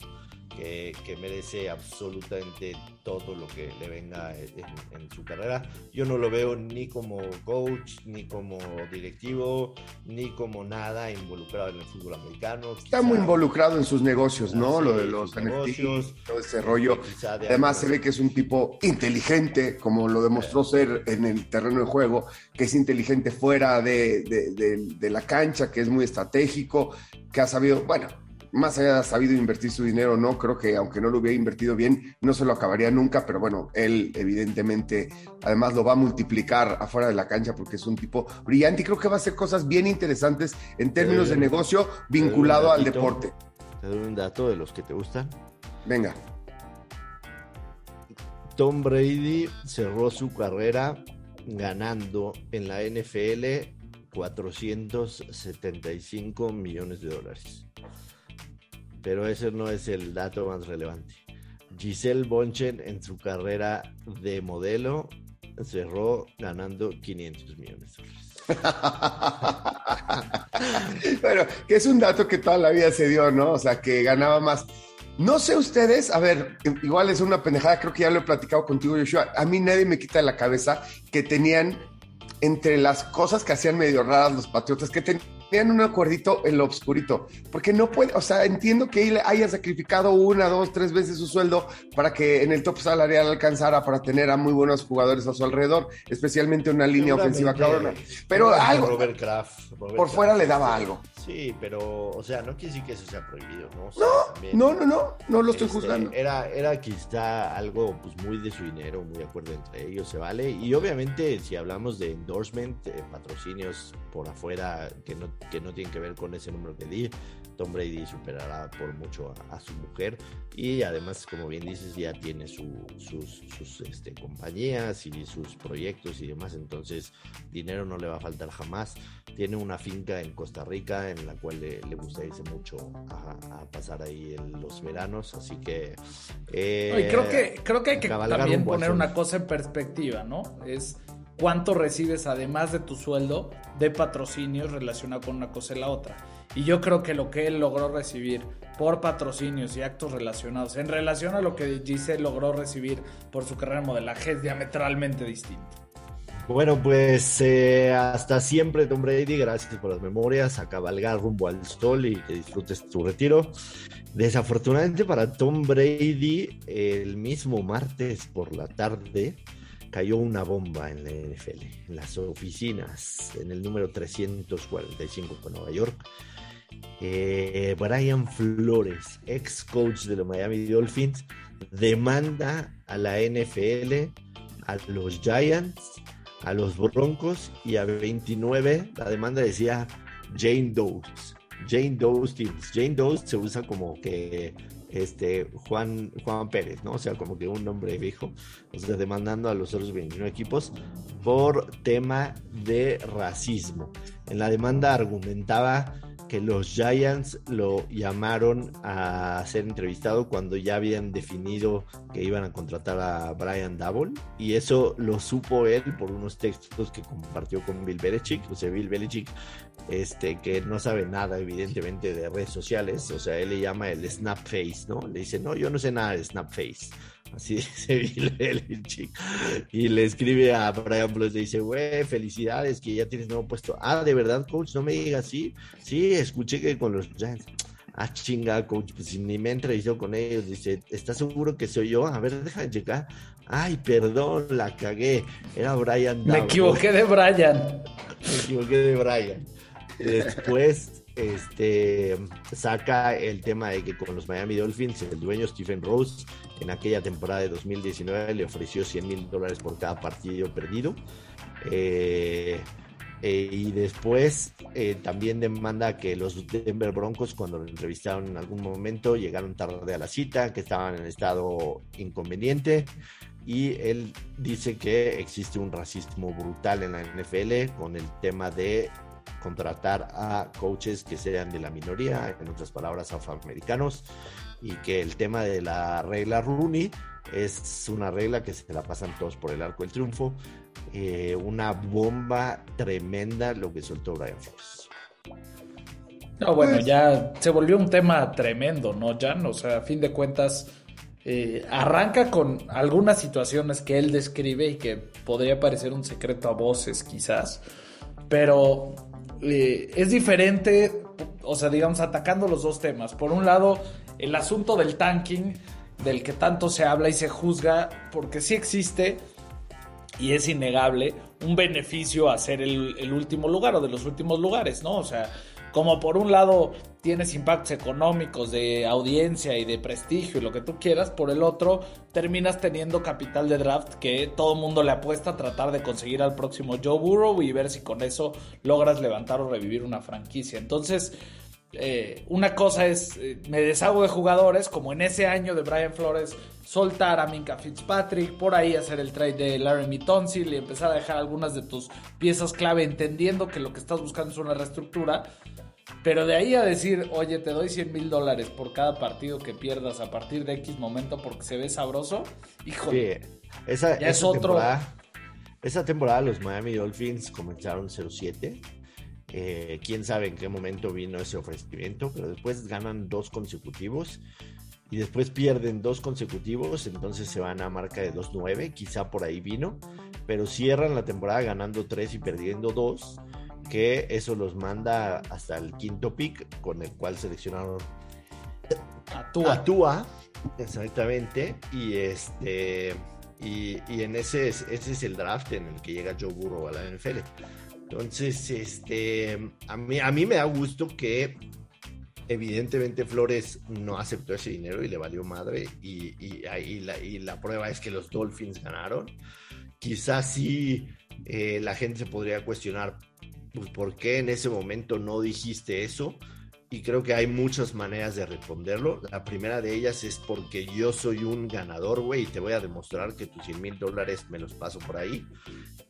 que, que, merece absolutamente todo lo que le venga en, en, su carrera. Yo no lo veo ni como coach, ni como directivo, ni como nada involucrado en el fútbol americano. Está muy involucrado en sus negocios, ¿no? Sí, lo de los negocios, todo ese rollo. Además se ve que es un tipo inteligente, como lo demostró ser en el terreno de juego, que es inteligente fuera de, de, de, de la cancha, que es muy estratégico, que ha sabido, bueno, más haya sabido invertir su dinero no, creo que aunque no lo hubiera invertido bien, no se lo acabaría nunca, pero bueno, él evidentemente además lo va a multiplicar afuera de la cancha porque es un tipo brillante y creo que va a hacer cosas bien interesantes en términos de negocio vinculado al deporte. Te doy un dato de los que te gustan. Venga. Tom Brady cerró su carrera ganando en la NFL 475 millones de dólares pero ese no es el dato más relevante. Giselle Bonchen en su carrera de modelo cerró ganando 500 millones de dólares. bueno, que es un dato que toda la vida se dio, ¿no? O sea, que ganaba más. No sé ustedes, a ver, igual es una pendejada, creo que ya lo he platicado contigo, Joshua. A mí nadie me quita de la cabeza que tenían entre las cosas que hacían medio raras los patriotas, que tenían tenían un acuerdito en lo obscurito, porque no puede, o sea, entiendo que él haya sacrificado una, dos, tres veces su sueldo para que en el top salarial alcanzara para tener a muy buenos jugadores a su alrededor, especialmente una línea ofensiva cabrona. Pero algo, Robert Kraft, Robert por fuera Kraft, le daba este, algo. Sí, pero, o sea, no quiere decir que eso sea prohibido, ¿no? O sea, No, también, no, no, no, no lo estoy este, juzgando. Era, era quizá algo pues, muy de su dinero, muy de acuerdo entre ellos, se vale. Y obviamente, si hablamos de endorsement, eh, patrocinios por afuera que no, que no tienen que ver con ese número que di, Tom Brady superará por mucho a, a su mujer. Y además, como bien dices, ya tiene su- sus, sus este, compañías y sus proyectos y demás. Entonces, dinero no le va a faltar jamás. Tiene una finca en Costa Rica en la cual le, le gusta irse mucho a, a pasar ahí en los veranos. Así que. eh, creo que, creo que hay que también poner una cosa en perspectiva, ¿no? Es cuánto recibes además de tu sueldo de patrocinios relacionado con una cosa y la otra. Y yo creo que lo que él logró recibir por patrocinios y actos relacionados en relación a lo que Giselle logró recibir por su carrera de modelaje es diametralmente distinto. Bueno, pues eh, hasta siempre, Tom Brady. Gracias por las memorias. A cabalgar rumbo al sol y que disfrutes tu retiro. Desafortunadamente para Tom Brady, el mismo martes por la tarde cayó una bomba en la NFL, en las oficinas, en el número 345 de Nueva York. Eh, Brian Flores, ex coach de los Miami Dolphins, demanda a la NFL, a los Giants, a los Broncos y a 29. La demanda decía Jane Doe. Jane Doe. Jane Doe se usa como que este Juan, Juan Pérez, ¿no? O sea, como que un nombre viejo. Demandando a los otros 29 equipos por tema de racismo. En la demanda argumentaba que los Giants lo llamaron a ser entrevistado cuando ya habían definido que iban a contratar a Brian Double y eso lo supo él por unos textos que compartió con Bill Belichick, o sea, Bill Belichick este que no sabe nada evidentemente de redes sociales, o sea, él le llama el snap face, ¿no? Le dice, "No, yo no sé nada de snap face." Así dice Bill Belichick. Y le escribe a Brian Flores, le dice, güey, felicidades que ya tienes nuevo puesto. Ah, de verdad, coach, no me digas sí. Sí, escuché que con los Giants. Ah, chinga, coach, pues ni me he entrevistado con ellos. Dice, ¿estás seguro que soy yo? A ver, déjame checar. Ay, perdón, la cagué. Era Brian Me equivoqué de Brian. Me equivoqué de Brian. Después, este, saca el tema de que con los Miami Dolphins, el dueño Stephen Rose, en aquella temporada de 2019 le ofreció 100 mil dólares por cada partido perdido. Eh, eh, y después eh, también demanda que los Denver Broncos, cuando lo entrevistaron en algún momento, llegaron tarde a la cita, que estaban en estado inconveniente. Y él dice que existe un racismo brutal en la NFL con el tema de contratar a coaches que sean de la minoría, en otras palabras, afroamericanos, y que el tema de la regla Rooney es una regla que se la pasan todos por el arco del triunfo. Eh, una bomba tremenda lo que soltó Brian Flores. No, bueno, Pues- ya se volvió un tema tremendo, ¿no, Jan? O sea, a fin de cuentas, eh, arranca con algunas situaciones que él describe y que podría parecer un secreto a voces, quizás, pero eh, es diferente, o sea, digamos, atacando los dos temas. Por un lado, el asunto del tanking, del que tanto se habla y se juzga, porque sí existe y es innegable un beneficio a ser el, el último lugar o de los últimos lugares, ¿no? O sea, como por un lado tienes impactos económicos de audiencia y de prestigio y lo que tú quieras, por el otro terminas teniendo capital de draft que todo el mundo le apuesta a tratar de conseguir al próximo Joe Burrow y ver si con eso logras levantar o revivir una franquicia. Entonces, eh, una cosa es, eh, me deshago de jugadores, como en ese año de Brian Flores, soltar a Minka Fitzpatrick, por ahí hacer el trade de Laramie Tonsil y empezar a dejar algunas de tus piezas clave, entendiendo que lo que estás buscando es una reestructura. Pero de ahí a decir, oye, te doy 100 mil dólares por cada partido que pierdas a partir de X momento porque se ve sabroso, híjole. Sí, esa, Ya es otro. Temporada, esa temporada los Miami Dolphins comenzaron 0-7. Eh, quién sabe en qué momento vino ese ofrecimiento, pero después ganan dos consecutivos y después pierden dos consecutivos, entonces se van a marca de 2-9, quizá por ahí vino, pero cierran la temporada ganando 3 y perdiendo 2 que eso los manda hasta el quinto pick, con el cual seleccionaron a Tua. exactamente. Y este. Y, en ese, ese es el draft en el que llega Joe Burrow a la NFL. Entonces, este, a mí, a mí me da gusto que evidentemente Flores no aceptó ese dinero y le valió madre. Y, y, la, y la, prueba es que los Dolphins ganaron. Quizás sí eh, la gente se podría cuestionar pues, por qué en ese momento no dijiste eso y creo que hay muchas maneras de responderlo. La primera de ellas es porque yo soy un ganador, güey, y te voy a demostrar que tus 100 mil dólares me los paso por ahí.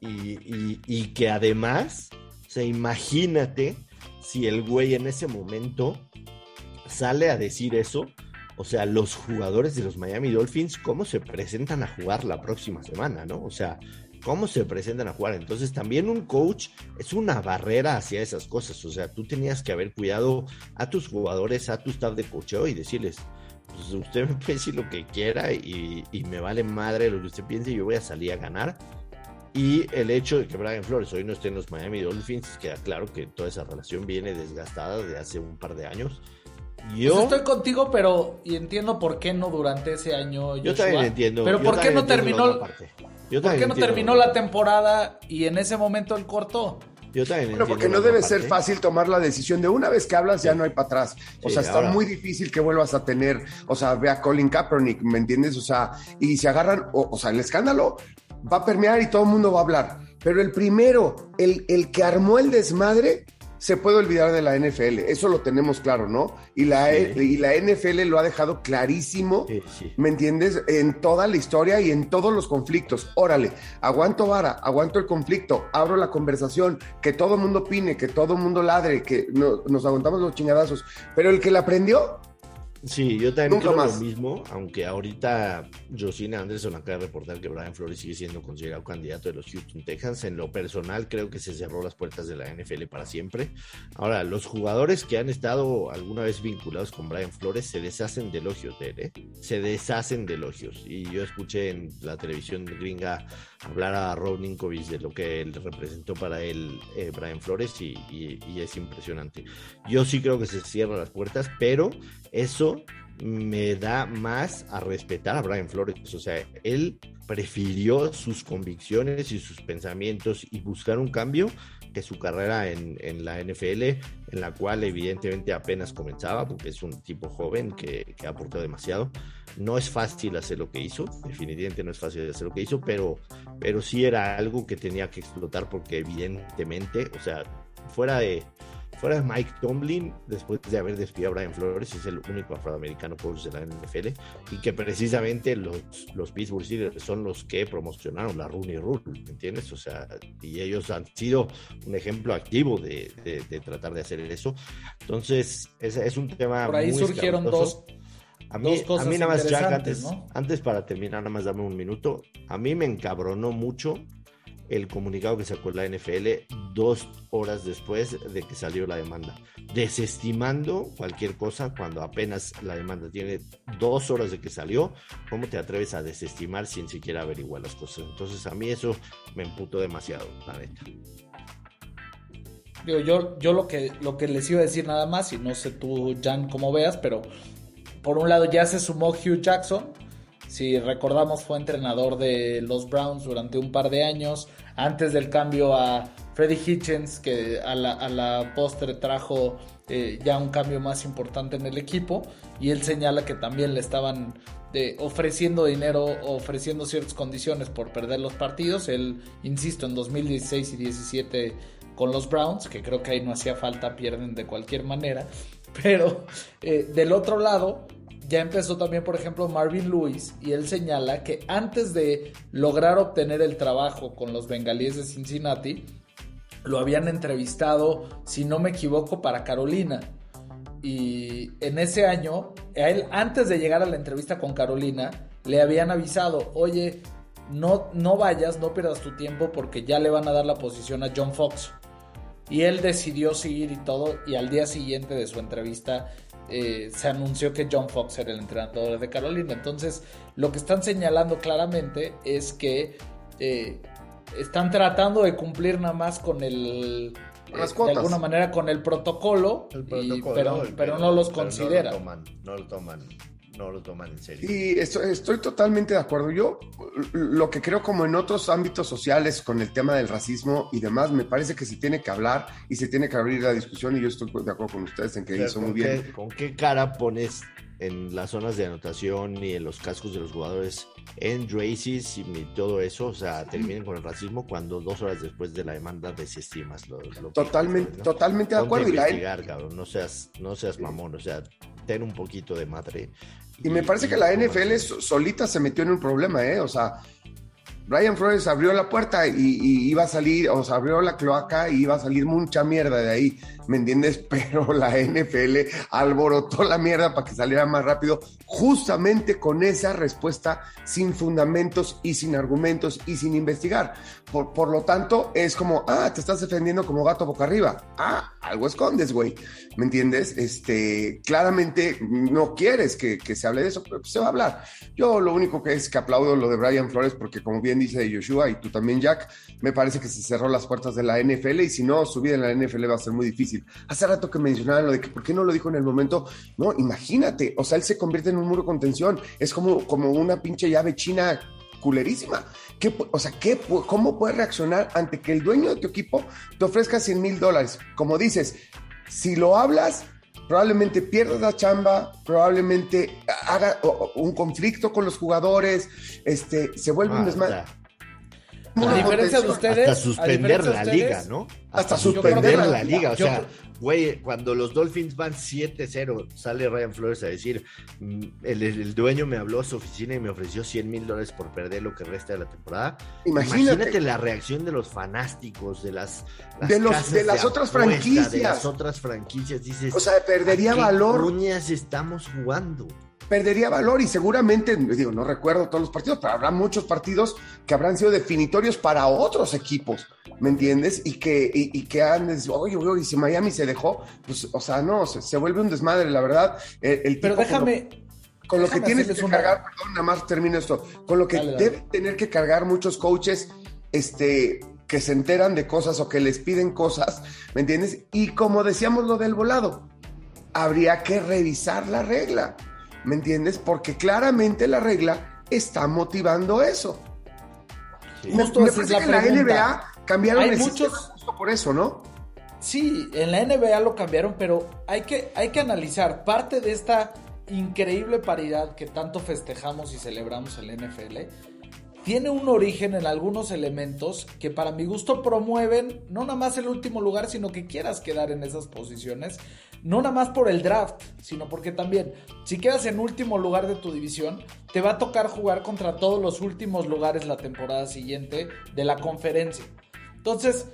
Y, que además, o sea, imagínate si el güey en ese momento sale a decir eso. O sea, los jugadores de los Miami Dolphins, ¿cómo se presentan a jugar la próxima semana, no? O sea, cómo se presentan a jugar. Entonces también un coach es una barrera hacia esas cosas. O sea, tú tenías que haber cuidado a tus jugadores, a tu staff de cocheo y decirles, pues usted me puede lo que quiera y, me vale madre lo que usted piense, yo voy a salir a ganar. Y el hecho de que Brian Flores hoy no esté en los Miami Dolphins, queda claro que toda esa relación viene desgastada de hace un par de años. Yo pues estoy contigo, pero y entiendo por qué no durante ese año. Yo también entiendo. Pero ¿por qué no terminó? ¿Por qué no terminó la temporada y en ese momento él cortó? Yo también bueno, porque no debe ser fácil tomar la decisión de una vez que hablas ya no hay para atrás. O sea, está muy difícil que vuelvas a tener, o sea, ve a Colin Kaepernick, ¿me entiendes? O sea, y se agarran, o, sea, el escándalo va a permear y todo el mundo va a hablar. Pero el primero, el, el que armó el desmadre, se puede olvidar de la NFL, eso lo tenemos claro, ¿no? Y la, y la NFL lo ha dejado clarísimo, ¿me entiendes? En toda la historia y en todos los conflictos. Órale, aguanto vara, aguanto el conflicto, abro la conversación, que todo el mundo opine, que todo el mundo ladre, que nos aguantamos los chingadazos. Pero el que la aprendió, Sí, yo también creo lo mismo, aunque ahorita Josina Anderson acaba de reportar que Brian Flores sigue siendo considerado candidato de los Houston Texans. En lo personal, creo que se cerró las puertas de la NFL para siempre. Ahora, los jugadores que han estado alguna vez vinculados con Brian Flores se deshacen de elogios de él, ¿eh? Se deshacen de elogios. Y yo escuché en la televisión gringa hablar a Rob Ninkovich de lo que él representó para él, eh, Brian Flores, y, y es impresionante. Yo sí creo que se cierran las puertas, pero eso me da más a respetar a Brian Flores. O sea, él prefirió sus convicciones y sus pensamientos y buscar un cambio que su carrera en, la NFL, en la cual evidentemente apenas comenzaba, porque es un tipo joven que, que aportado demasiado. No es fácil hacer lo que hizo, definitivamente no es fácil hacer lo que hizo, pero, pero sí era algo que tenía que explotar porque evidentemente, o sea, fuera de Fuera de Mike Tomlin, después de haber despedido a Brian Flores, es el único afroamericano coach de la NFL y que precisamente los, los Pittsburgh Steelers son los que promocionaron la Rooney Rule, ¿entiendes? O sea, y ellos han sido un ejemplo activo de, de, tratar de hacer eso. Entonces, es, es un tema. Por ahí surgieron dos. A mí, a mí nada más, Jack, antes, antes para terminar, nada más dame un minuto. A mí me encabronó mucho el comunicado que sacó la NFL dos horas después de que salió la demanda, desestimando cualquier cosa cuando apenas la demanda tiene dos horas de que salió, ¿cómo te atreves a desestimar sin siquiera averiguar las cosas? Entonces a mí eso me emputó demasiado, la neta. Yo, yo lo que lo que les iba a decir nada más, y no sé tú, Jan, cómo veas, pero por un lado ya se sumó Hugh Jackson, si recordamos, fue entrenador de los Browns durante un par de años. Antes del cambio a Freddie Hitchens, que a la, a postre trajo eh, ya un cambio más importante en el equipo. Y él señala que también le estaban eh, ofreciendo dinero, ofreciendo ciertas condiciones por perder los partidos. Él, insisto, en 2016 y 17 con los Browns, que creo que ahí no hacía falta, pierden de cualquier manera. Pero eh, del otro lado, ya empezó también, por ejemplo, Marvin Lewis y él señala que antes de lograr obtener el trabajo con los bengalíes de Cincinnati, lo habían entrevistado, si no me equivoco, para Carolina. Y en ese año, a él, antes de llegar a la entrevista con Carolina, le habían avisado, oye, no, no vayas, no pierdas tu tiempo porque ya le van a dar la posición a John Fox. Y él decidió seguir y todo, y al día siguiente de su entrevista eh, se anunció que John Fox era el entrenador de Carolina. Entonces, lo que están señalando claramente es que eh, están tratando de cumplir nada más con el de alguna manera con el protocolo, pero, pero, no los considera. No lo toman, no lo toman no lo toman en serio. Sí, estoy, estoy, totalmente de acuerdo. Yo lo que creo como en otros ámbitos sociales con el tema del racismo y demás, me parece que se tiene que hablar y se tiene que abrir la discusión y yo estoy de acuerdo con ustedes en que hizo muy bien. ¿Con qué cara pones en las zonas de anotación y en los cascos de los jugadores en races y todo eso, o sea, terminen con el racismo cuando dos horas después de la demanda desestimas lo, totalmente, totalmente de acuerdo. Investigar, cabrón, no seas, no seas mamón, o sea, ten un poquito de madre. Y, me parece que la NFL solita se metió en un problema, ¿eh? O sea, Brian Flores abrió la puerta y, iba a salir, o sea, abrió la cloaca y iba a salir mucha mierda de ahí, ¿me entiendes? Pero la NFL alborotó la mierda para que saliera más rápido, justamente con esa respuesta sin fundamentos y sin argumentos y sin investigar. Por, por lo tanto, es como, ah, te estás defendiendo como gato boca arriba. Ah, algo escondes, güey. ¿Me entiendes? Este, claramente no quieres que, que se hable de eso, pero se va a hablar. Yo lo único que es que aplaudo lo de Brian Flores porque como bien dice Joshua y tú también, Jack, me parece que se cerró las puertas de la NFL y si no, su vida en la NFL va a ser muy difícil. Hace rato que mencionaban lo de que por qué no lo dijo en el momento, no, imagínate, o sea, él se convierte en un muro con tensión, es como, como una pinche llave china culerísima. ¿Qué, o sea, ¿qué, ¿cómo puedes reaccionar ante que el dueño de tu equipo te ofrezca 100 mil dólares? Como dices, si lo hablas, probablemente pierdas la chamba, probablemente haga un conflicto con los jugadores, este, se vuelve un ah, desmadre. A diferencia de ustedes. Hasta suspender la liga, ¿no? Hasta, suspender la liga. O sea, güey, cuando los Dolphins van 7-0, sale Ryan Flores a decir: mm, el, dueño me habló a su oficina y me ofreció 100 mil dólares por perder lo que resta de la temporada. Imagínate, la reacción de los fanáticos, de las. de, los, de las otras franquicias. De las otras franquicias. Dices: O sea, perdería valor. ¿Qué estamos jugando? Perdería valor y seguramente, digo, no recuerdo todos los partidos, pero habrá muchos partidos que habrán sido definitorios para otros equipos, ¿me entiendes? Y que, y, que han, oye, oye, y si Miami se dejó, pues, o sea, no, se, vuelve un desmadre, la verdad. El, pero déjame... Con lo, que tienes que cargar, perdón, nada más termino esto, con lo que deben tener que cargar muchos coaches, este, que se enteran de cosas o que les piden cosas, ¿me entiendes? Y como decíamos lo del volado, habría que revisar la regla. ¿Me entiendes? Porque claramente la regla está motivando eso. Me, parece que en la NBA cambiaron hay muchos por eso, ¿no? Sí, en la NBA lo cambiaron, pero hay que, hay que analizar parte de esta increíble paridad que tanto festejamos y celebramos en la NFL tiene un origen en algunos elementos que para mi gusto promueven no nada más el último lugar, sino que quieras quedar en esas posiciones, no nada más por el draft, sino porque también si quedas en último lugar de tu división, te va a tocar jugar contra todos los últimos lugares la temporada siguiente de la conferencia. Entonces,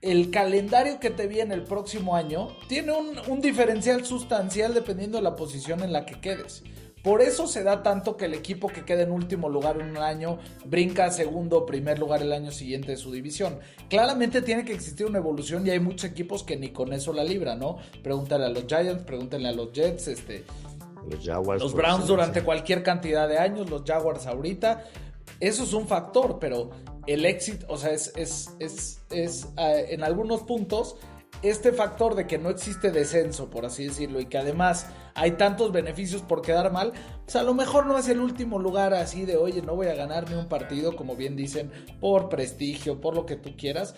el calendario que te viene el próximo año tiene un, un diferencial sustancial dependiendo de la posición en la que quedes. Por eso se da tanto que el equipo que queda en último lugar en un año brinca a segundo o primer lugar el año siguiente de su división. Claramente tiene que existir una evolución y hay muchos equipos que ni con eso la libran, ¿no? Pregúntale a los Giants, pregúntale a los Jets, este, los, Jaguars, los Browns durante cualquier cantidad de años, los Jaguars ahorita. Eso es un factor, pero el éxito, o sea, es, es, es, es eh, en algunos puntos este factor de que no existe descenso, por así decirlo, y que además hay tantos beneficios por quedar mal, pues a lo mejor no es el último lugar así de, oye, no voy a ganar ni un partido, como bien dicen, por prestigio, por lo que tú quieras.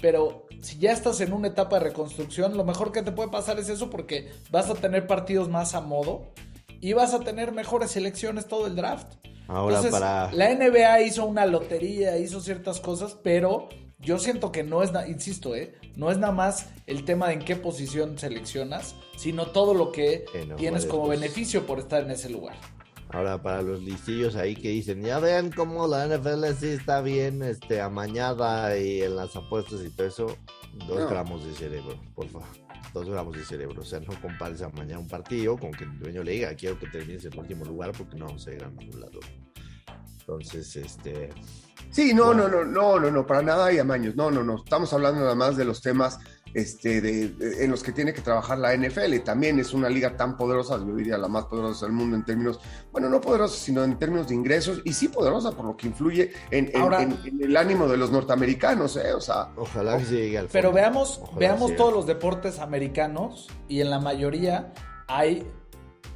Pero si ya estás en una etapa de reconstrucción, lo mejor que te puede pasar es eso porque vas a tener partidos más a modo y vas a tener mejores selecciones todo el draft. Ahora para... La NBA hizo una lotería, hizo ciertas cosas, pero yo siento que no es, insisto, ¿eh? no es nada más el tema de en qué posición seleccionas, sino todo lo que tienes como beneficio por estar en ese lugar. Ahora, para los listillos ahí que dicen, ya vean cómo la NFL sí está bien este, amañada y en las apuestas y todo eso, dos gramos de cerebro, por favor. Dos gramos de cerebro. O sea, no compares a mañana un partido con que el dueño le diga, quiero que termines en último lugar porque no se a ningún lado. Entonces, este, Sí, no, no, no, no, no, no, para nada hay amaños. No, no, no. Estamos hablando nada más de los temas este, de, en los que tiene que trabajar la NFL. Y también es una liga tan poderosa, yo diría la más poderosa del mundo en términos, bueno, no poderosa, sino en términos de ingresos, y sí poderosa por lo que influye en, el ánimo de los norteamericanos, ¿eh? O sea, ojalá que llegue al Pero veamos, veamos todos los deportes americanos y en la mayoría hay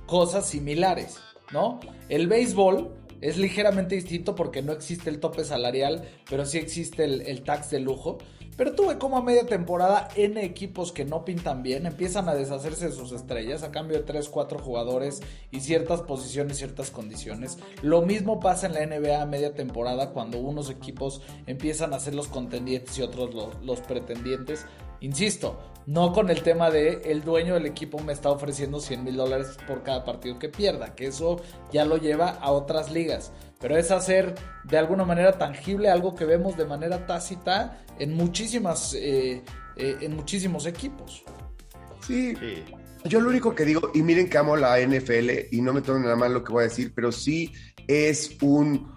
cosas similares, ¿no? El béisbol es ligeramente distinto porque no existe el tope salarial, pero sí existe el, tax de lujo. Pero tuve como a media temporada N equipos que no pintan bien, empiezan a deshacerse de sus estrellas a cambio de 3, 4 jugadores y ciertas posiciones, ciertas condiciones. Lo mismo pasa en la NBA a media temporada cuando unos equipos empiezan a ser los contendientes y otros los, pretendientes. Insisto, no con el tema de el dueño del equipo me está ofreciendo 100 mil dólares por cada partido que pierda, que eso ya lo lleva a otras ligas pero es hacer de alguna manera tangible algo que vemos de manera tácita en muchísimas eh, eh, en muchísimos equipos. Sí. Yo lo único que digo, y miren que amo la NFL y no me tomen nada mal lo que voy a decir, pero sí es un,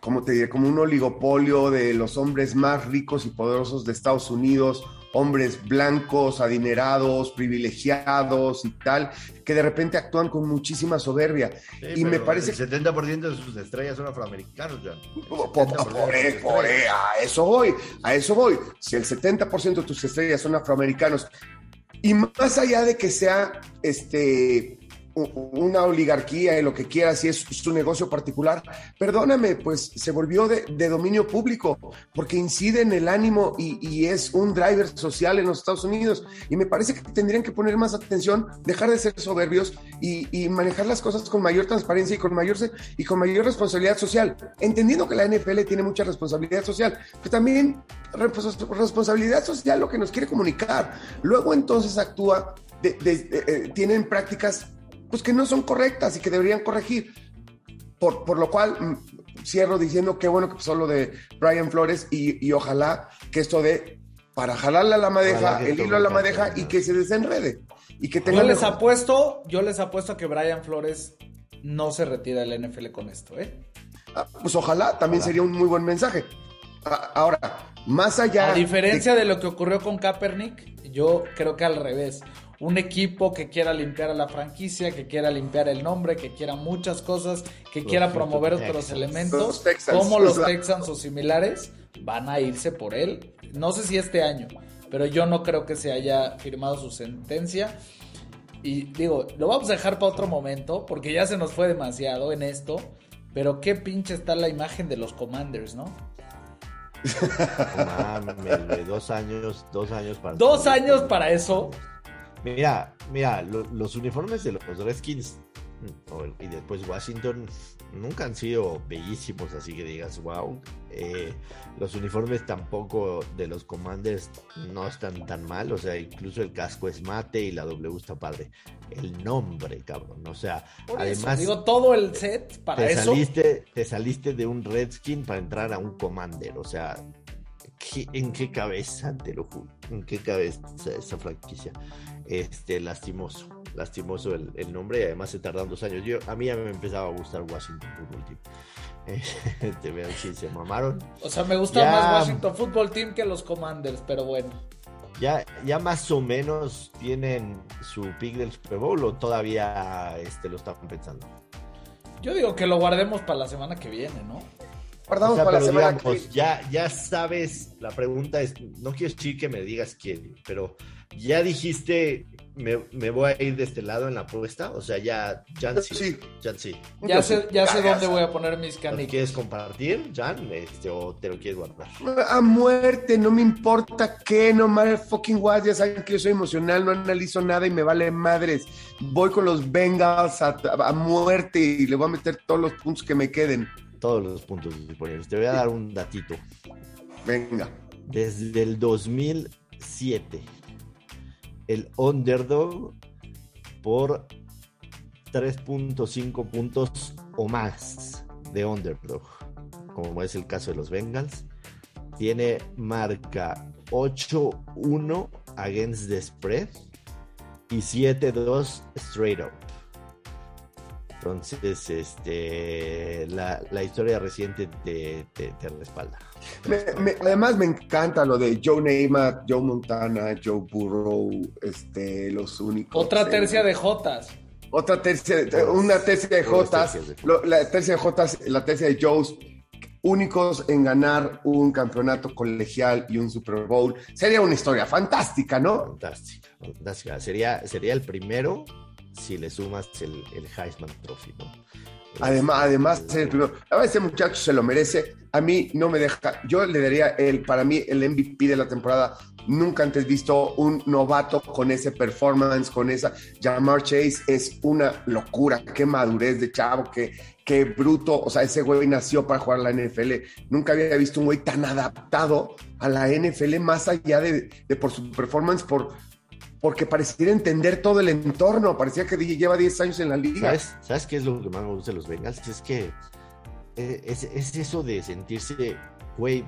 ¿cómo te diré? Como un oligopolio de los hombres más ricos y poderosos de Estados Unidos hombres blancos, adinerados, privilegiados y tal, que de repente actúan con muchísima soberbia. y me parece... El 70% de sus estrellas son afroamericanos, ya. Por, a eso voy, a eso voy. Si el 70% de tus estrellas son afroamericanos, y más allá de que sea este una oligarquía y lo que quiera, si es su negocio particular, perdóname, pues se volvió de, dominio público porque incide en el ánimo y, es un driver social en los Estados Unidos. Y me parece que tendrían que poner más atención, dejar de ser soberbios y, manejar las cosas con mayor transparencia y con mayor, y con mayor responsabilidad social, entendiendo que la NFL tiene mucha responsabilidad social, pero también responsabilidad social lo que nos quiere comunicar. Luego entonces actúa, eh, tienen prácticas pues que no son correctas y que deberían corregir. Por, por lo cual mm, cierro diciendo qué bueno que pasó lo de Brian Flores y, ojalá que esto de para jalarle a la madeja, el hilo a la madeja y que se desenrede. Y que tenga yo les apuesto, yo les apuesto a que Brian Flores no se retira del NFL con esto, ¿eh? Ah, pues ojalá, también sería un muy buen mensaje. Ahora, más allá. A diferencia de lo que ocurrió con Kaepernick, yo creo que al revés un equipo que quiera limpiar a la franquicia, que quiera limpiar el nombre, que quiera muchas cosas, que quiera promover otros elementos, como los Texans o similares, van a irse por él. No sé si este año, pero yo no creo que se haya firmado su sentencia. Y digo, lo vamos a dejar para otro momento, porque ya se nos fue demasiado en esto. Pero qué pinche está la imagen de los Commanders, ¿no? dos años, dos años para. Dos años para eso. Mira, mira, los uniformes de los Redskins mm, y después Washington nunca han sido bellísimos, así que digas, wow. Eh, los uniformes tampoco de los Commanders no están tan mal, o sea, incluso el casco es mate y la W está padre. El nombre, cabrón, o sea, además. digo, todo el set para te eso. Saliste, te saliste de un Redskin para entrar a un Commander, o sea, ¿en qué cabeza, te lo juro? ¿En qué cabeza esa franquicia? Este, lastimoso, lastimoso el, nombre y además se tardan dos años. Yo, a mí ya me empezaba a gustar Washington Football Team. Este, vean si se mamaron. O sea, me gusta más Washington Football Team que los Commanders, pero bueno. Ya, ya más o menos tienen su pick del Super Bowl o todavía este, lo están pensando. Yo digo que lo guardemos para la semana que viene, ¿no? Guardamos para la semana que viene. Ya, ya sabes, la pregunta es, no quiero decir que me digas quién, pero ya dijiste, me, voy a ir de este lado en la apuesta. O sea, ya, Jan sí. Jan sí. Ya sé, ya sé dónde voy a poner mis canicas. ¿Quieres compartir, Jan? Este, ¿O te lo quieres guardar? A muerte, no me importa qué, no matter fucking what. Ya saben que yo soy emocional, no analizo nada y me vale madres. Voy con los Bengals a, muerte y le voy a meter todos los puntos que me queden. Todos los puntos disponibles. Te voy a dar un datito. Venga. Desde el 2007 el underdog por 3.5 puntos o más de underdog, como es el caso de los Bengals. Tiene marca 8-1 against the spread y 7-2 straight up. Entonces, este, la, la historia reciente te, te, te respalda. Me- me- además me encanta lo de Joe Namath, Joe Montana, Joe Burrow, este, los únicos. Otra eh, tercia de Jotas. Otra tercia, una tercia de Jotas, la tercia de Jotas, la tercia de Joes, únicos en ganar un campeonato colegial y un Super Bowl. Sería una historia fantástica, ¿no? Fantástica, fantástica. Sería, sería el primero si le sumas el, el Heisman Trophy, ¿no? Además, además, el primero. Ver, ese muchacho se lo merece. A mí no me deja. Yo le daría el, para mí, el MVP de la temporada. Nunca antes visto un novato con ese performance, con esa. Jamar Chase es una locura. Qué madurez de chavo, qué, qué bruto. O sea, ese güey nació para jugar la NFL. Nunca había visto un güey tan adaptado a la NFL, más allá de, de por su performance, por, porque pareciera entender todo el entorno. Parecía que lleva 10 años en la liga. ¿Sabes, ¿Sabes qué es lo que más me gusta de los Bengals? Es que eh, es, es eso de sentirse, güey,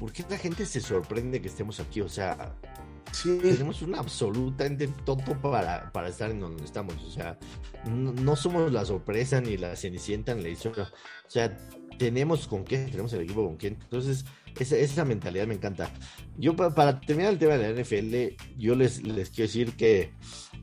¿por qué la gente se sorprende que estemos aquí? O sea, Sí. tenemos un absolutamente tonto para, para estar en donde estamos. O sea, no, no somos la sorpresa ni la cenicienta en la historia. O sea, tenemos con qué, tenemos el equipo con qué. Entonces, esa, esa mentalidad me encanta. Yo, pa- para terminar el tema de la NFL, yo les, les quiero decir que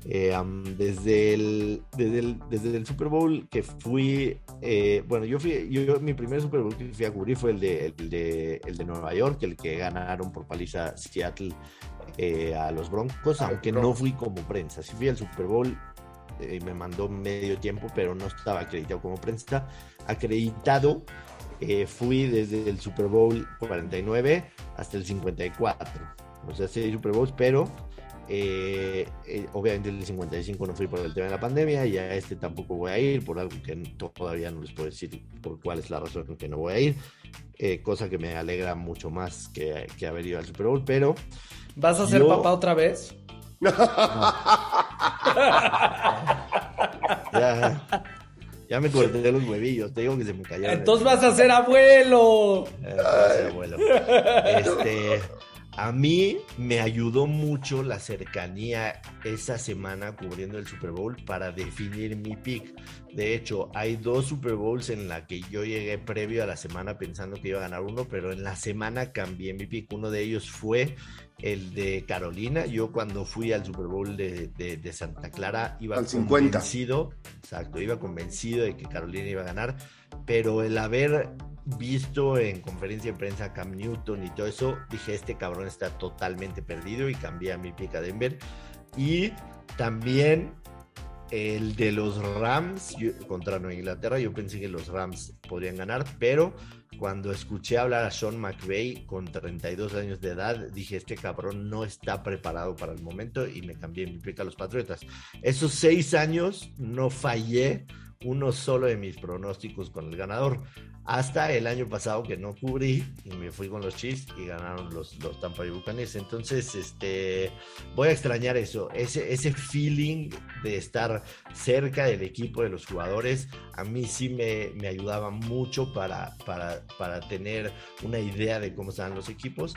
eh, desde, el, desde, el, desde el Super Bowl que fui, eh, bueno, yo fui, yo, mi primer Super Bowl que fui a cubrir fue el de, el de, el de Nueva York, el que ganaron por paliza Seattle eh, a los Broncos, aunque no fui como prensa. Sí fui al Super Bowl me mandó medio tiempo, pero no estaba acreditado como prensa. Acreditado eh, fui desde el Super Bowl 49 hasta el 54. O sea, seis Super Bowls, pero eh, eh, obviamente el 55 no fui por el tema de la pandemia y a este tampoco voy a ir por algo que todavía no les puedo decir por cuál es la razón por que no voy a ir. Eh, cosa que me alegra mucho más que, que haber ido al Super Bowl, pero ¿Vas a ser Yo- papá otra vez? ya, ya me corté los huevillos, te digo que se me cayeron. Entonces vas a ser abuelo. Eh, gracias, abuelo. Este, a mí me ayudó mucho la cercanía esa semana cubriendo el Super Bowl para definir mi pick. De hecho, hay dos Super Bowls en la que yo llegué previo a la semana pensando que iba a ganar uno, pero en la semana cambié mi pick. Uno de ellos fue el de Carolina. Yo cuando fui al Super Bowl de, de- de Santa Clara iba Al 50. convencido, exacto, iba convencido de que Carolina iba a ganar, pero el haber visto en conferencia de prensa Cam Newton y todo eso, dije, este cabrón está totalmente perdido y cambié a mi pick a Denver. Y también el de los Rams yo- contra Nueva Inglaterra, yo pensé que los Rams podrían ganar, pero cuando escuché hablar a Sean McVay con 32 años de edad, dije, este cabrón no está preparado para el momento y me cambié mi pick a los Patriotas. Esos seis años no fallé uno solo de mis pronósticos con el ganador. Hasta el año pasado que no cubrí y me fui con los Chiefs y ganaron los, los Tampa Bay Buccaneers. Entonces, este, voy a extrañar eso, ese, ese feeling de estar cerca del equipo, de los jugadores. A mí sí me, me ayudaba mucho para, para, para tener una idea de cómo estaban los equipos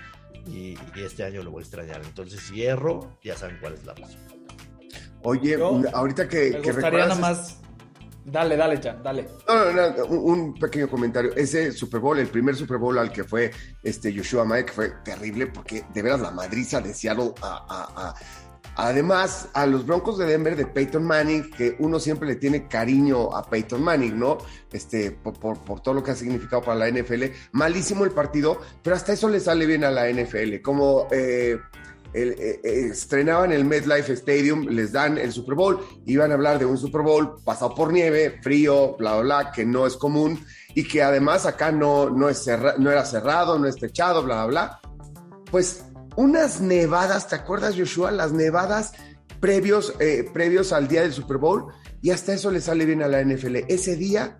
y, y este año lo voy a extrañar. Entonces, si erro, ya saben cuál es la razón. Oye, Yo- ahorita que, Me que gustaría recuerdas- nada más. Dale, dale, Chan, dale. No, no, no, un, pequeño comentario. Ese Super Bowl, el primer Super Bowl al que fue este Joshua Mike, fue terrible porque de veras la madriza de Seattle a, a- Además, a los Broncos de Denver de Peyton Manning, que uno siempre le tiene cariño a Peyton Manning, ¿no? Este, por todo lo que ha significado para la NFL. Malísimo el partido, pero hasta eso le sale bien a la NFL. Como eh, el- eh, eh, estrenaban el MetLife Stadium, les dan el Super Bowl, iban a hablar de un Super Bowl pasado por nieve, frío, bla, bla, bla, que no es común y que además acá no, no, era cerrado, no es techado, bla, bla, bla. Pues unas nevadas, ¿te acuerdas, Joshua? Las nevadas previos, eh, previos al día del Super Bowl y hasta eso le sale bien a la NFL. Ese día,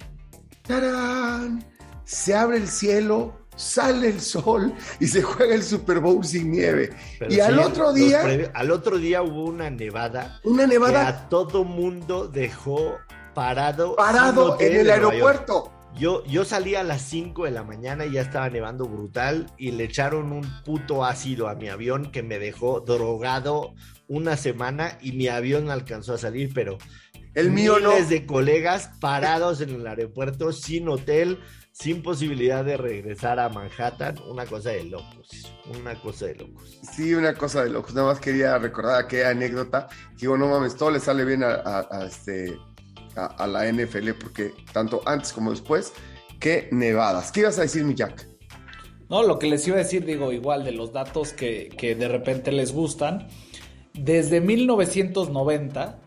¡tarán! Se abre el cielo, sale el sol y se juega el Super Bowl sin nieve. Pero y al sí, otro día, al otro día hubo una nevada una que nevada a todo mundo dejó parado. parado en el aeropuerto. Yo, yo salí a las 5 de la mañana y ya estaba nevando brutal y le echaron un puto ácido a mi avión que me dejó drogado una semana y mi avión alcanzó a salir, pero El mío no. Miles de colegas parados en el aeropuerto sin hotel, sin posibilidad de regresar a Manhattan. Una cosa de locos, una cosa de locos. Sí, una cosa de locos. Nada más quería recordar aquella anécdota. Digo, no mames, todo le sale bien a, a- a este, a, a la NFL porque tanto antes como después, que nevadas. ¿Qué ibas a decir, mi Jack? No, lo que les iba a decir, digo, igual de los datos que, que de repente les gustan. Desde 1990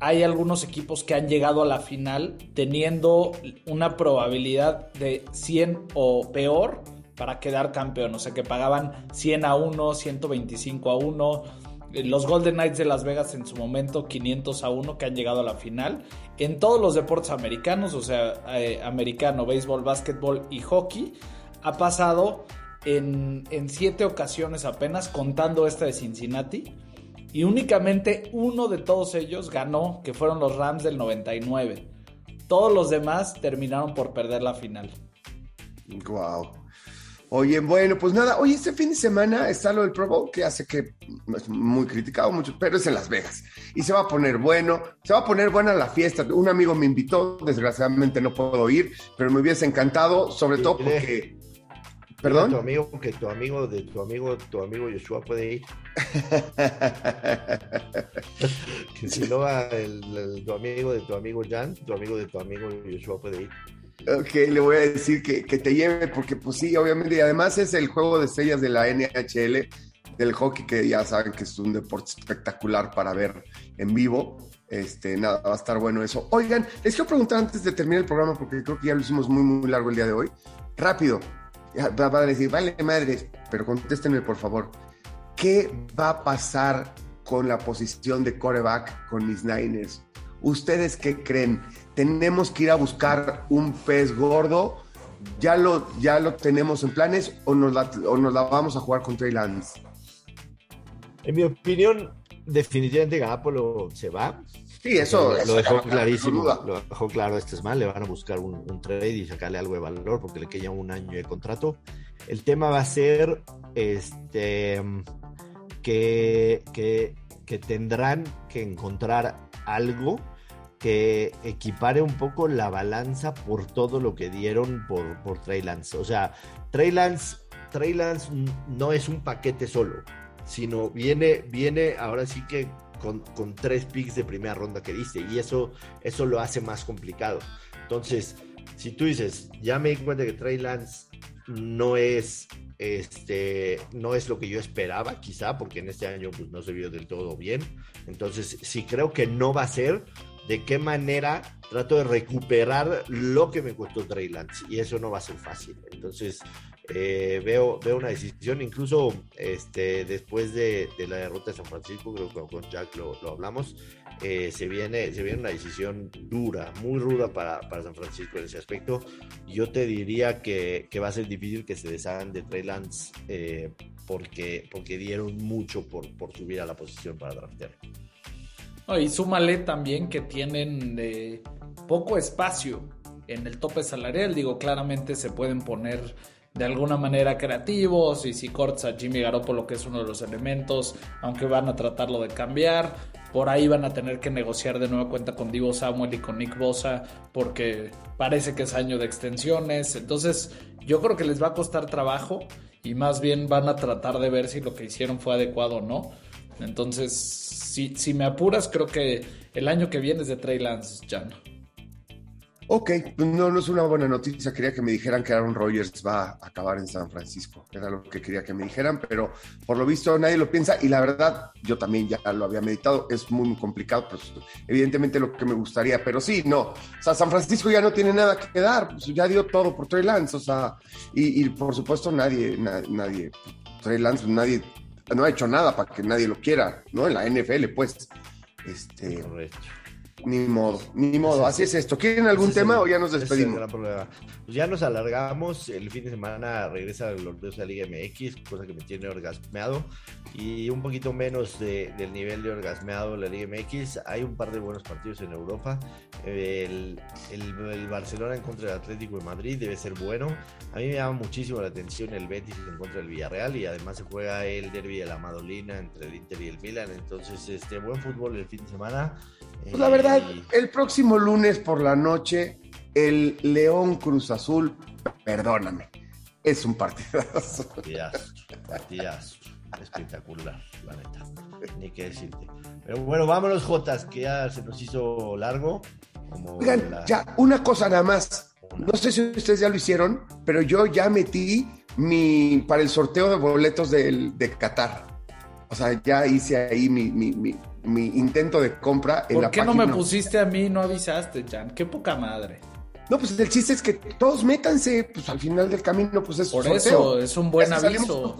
hay algunos equipos que han llegado a la final teniendo una probabilidad de 100 o peor para quedar campeón. O sea, que pagaban 100 a 1, 125 a 1. Eh, Los Golden Knights de Las Vegas en su momento 500 a 1 que han llegado a la final. En todos los deportes americanos, o sea, eh, americano, béisbol, básquetbol y hockey, ha pasado en, en siete ocasiones apenas, contando esta de Cincinnati. Y únicamente uno de todos ellos ganó, que fueron los Rams del 99. Todos los demás terminaron por perder la final. Wow. Oye, bueno, pues nada, oye, este fin de semana está lo del Pro Bowl, que hace que es muy criticado mucho, pero es en Las Vegas. Y se va a poner bueno, se va a poner buena la fiesta. Un amigo me invitó, desgraciadamente no puedo ir, pero me hubiese encantado, sobre todo Dile. Porque... Tu ¿Perdón? amigo, que tu amigo de tu amigo, tu amigo Joshua puede ir. Que si no va el, el- tu amigo de tu amigo Jan, tu amigo de tu amigo Joshua puede ir. Ok, le voy a decir que, que te lleve, porque pues sí, obviamente, y además es el juego de estrellas de la NHL, del hockey, que ya saben que es un deporte espectacular para ver en vivo. Este, nada, va a estar bueno eso. Oigan, les quiero preguntar antes de terminar el programa, porque creo que ya lo hicimos muy, muy largo el día de hoy. Rápido, ya va va a decir, vale madres, pero contéstenme por favor. ¿Qué va a pasar con la posición de coreback con mis Niners? ¿Ustedes qué creen? ¿Tenemos que ir a buscar un pez gordo? ¿Ya lo, ya lo tenemos en planes o nos, la, o nos la vamos a jugar con Trey Lance? En mi opinión, definitivamente Garoppolo se va. Sí, eso, lo, eso lo dejó clarísimo, lo dejó claro este es mal, le van a buscar un, un trade y sacarle algo de valor porque le queda un año de contrato. El tema va a ser este que, que, que tendrán que encontrar algo que equipare un poco la balanza por todo lo que dieron por, por Trey Lance. O sea, Trey Lance, Trey Lance no es un paquete solo, sino viene, viene ahora sí que con, tres picks de primera ronda que diste y eso, eso lo hace más complicado. Entonces, si tú dices, ya me di cuenta que Trey Lance no es este no es lo que yo esperaba quizá porque en este año pues no se vio del todo bien entonces si creo que no va a ser de qué manera trato de recuperar lo que me costó Trey Lance y eso no va a ser fácil entonces eh, veo, veo una decisión incluso este después de, de la derrota de San Francisco creo que con Jack lo, lo hablamos eh, se, viene, se viene una decisión dura, muy ruda para, para, San Francisco en ese aspecto. Yo te diría que, que va a ser difícil que se deshagan de Trey Lance eh, porque, porque dieron mucho por, por subir a la posición para draftear. Y súmale también que tienen eh, poco espacio en el tope salarial. Digo, claramente se pueden poner de alguna manera creativos y si cortas a Jimmy Garoppolo que es uno de los elementos aunque van a tratarlo de cambiar por ahí van a tener que negociar de nueva cuenta con Divo Samuel y con Nick Bosa porque parece que es año de extensiones. Entonces yo creo que les va a costar trabajo y más bien van a tratar de ver si lo que hicieron fue adecuado o no. Entonces si, me apuras creo que el año que viene es de Trey Lance ya no Ok, no, no es una buena noticia. Quería que me dijeran que Aaron Rodgers va a acabar en San Francisco. Era lo que quería que me dijeran, pero por lo visto nadie lo piensa y la verdad yo también ya lo había meditado. Es muy, complicado, pues evidentemente lo que me gustaría, pero sí, no. O sea, San Francisco ya no tiene nada que dar, pues ya dio todo por Trey Lance, o sea, y, y por supuesto nadie, na, nadie, Trey Lance, nadie, no ha hecho nada para que nadie lo quiera, ¿no? En la NFL, pues. Este, Correcto. Ni modo, ni modo, así es esto. ¿Quieren algún tema el, o ya nos despedimos? Pues ya nos alargamos, el fin de semana regresa la gloriosa Liga MX, cosa que me tiene orgasmeado, y un poquito menos de, del nivel de orgasmeado la Liga MX. Hay un par de buenos partidos en Europa. El, el, el Barcelona en contra del Atlético de Madrid debe ser bueno. A mí me llama muchísimo la atención el Betis en contra del Villarreal y además se juega el derby de la Madolina entre el Inter y el Milan. Entonces, este buen fútbol el fin de semana. Pues la verdad verdad, el próximo lunes por la noche, el León Cruz Azul, perdóname, es un partidazo. Partidazo, partidazo. Espectacular, la neta. Ni qué decirte. Pero bueno, vámonos, Jotas, que ya se nos hizo largo. Oigan, ya, una cosa nada más. No sé si ustedes ya lo hicieron, pero yo ya metí mi para el sorteo de boletos del, de Qatar. O sea, ya hice ahí mi, mi, mi, intento de compra en ¿Por qué no me pusiste a mí no avisaste, Jan? Qué poca madre. No, pues el chiste es que todos métanse, pues al final del camino, pues es Por eso, es un buen aviso.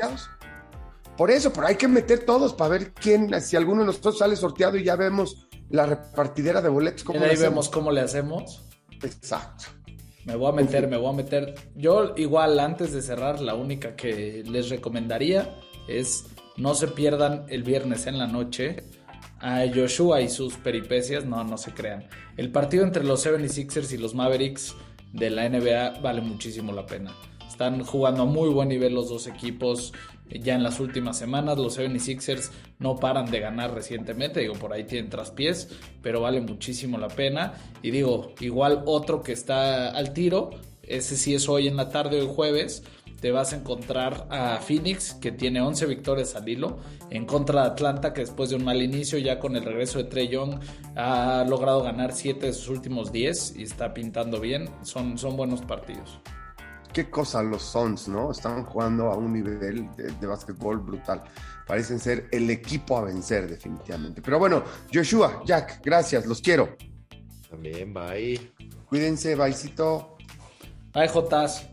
Por eso, pero hay que meter todos para ver quién, si alguno de nosotros sale sorteado y ya vemos la repartidera de boletos. ¿cómo y ahí vemos cómo le hacemos. Exacto. Me voy a meter, me voy a meter. Yo igual antes de cerrar, la única que les recomendaría es no se pierdan el viernes en la noche a Joshua y sus peripecias. No, no se crean. El partido entre los 76ers y los Mavericks de la NBA vale muchísimo la pena. Están jugando a muy buen nivel los dos equipos ya en las últimas semanas. Los 76ers no paran de ganar recientemente. Digo, por ahí tienen traspiés, pero vale muchísimo la pena. Y digo, igual otro que está al tiro, ese sí es hoy en la tarde, hoy jueves. Te vas a encontrar a Phoenix, que tiene 11 victorias al hilo, en contra de Atlanta, que después de un mal inicio, ya con el regreso de Trey Young, ha logrado ganar 7 de sus últimos 10 y está pintando bien. Son, son buenos partidos qué cosa los Suns, ¿no? Están jugando a un nivel de, de básquetbol brutal. Parecen ser el equipo a vencer definitivamente. Pero bueno, Joshua, Jack, gracias, los quiero. También, bye. Cuídense, byecito. Bye, Jotas.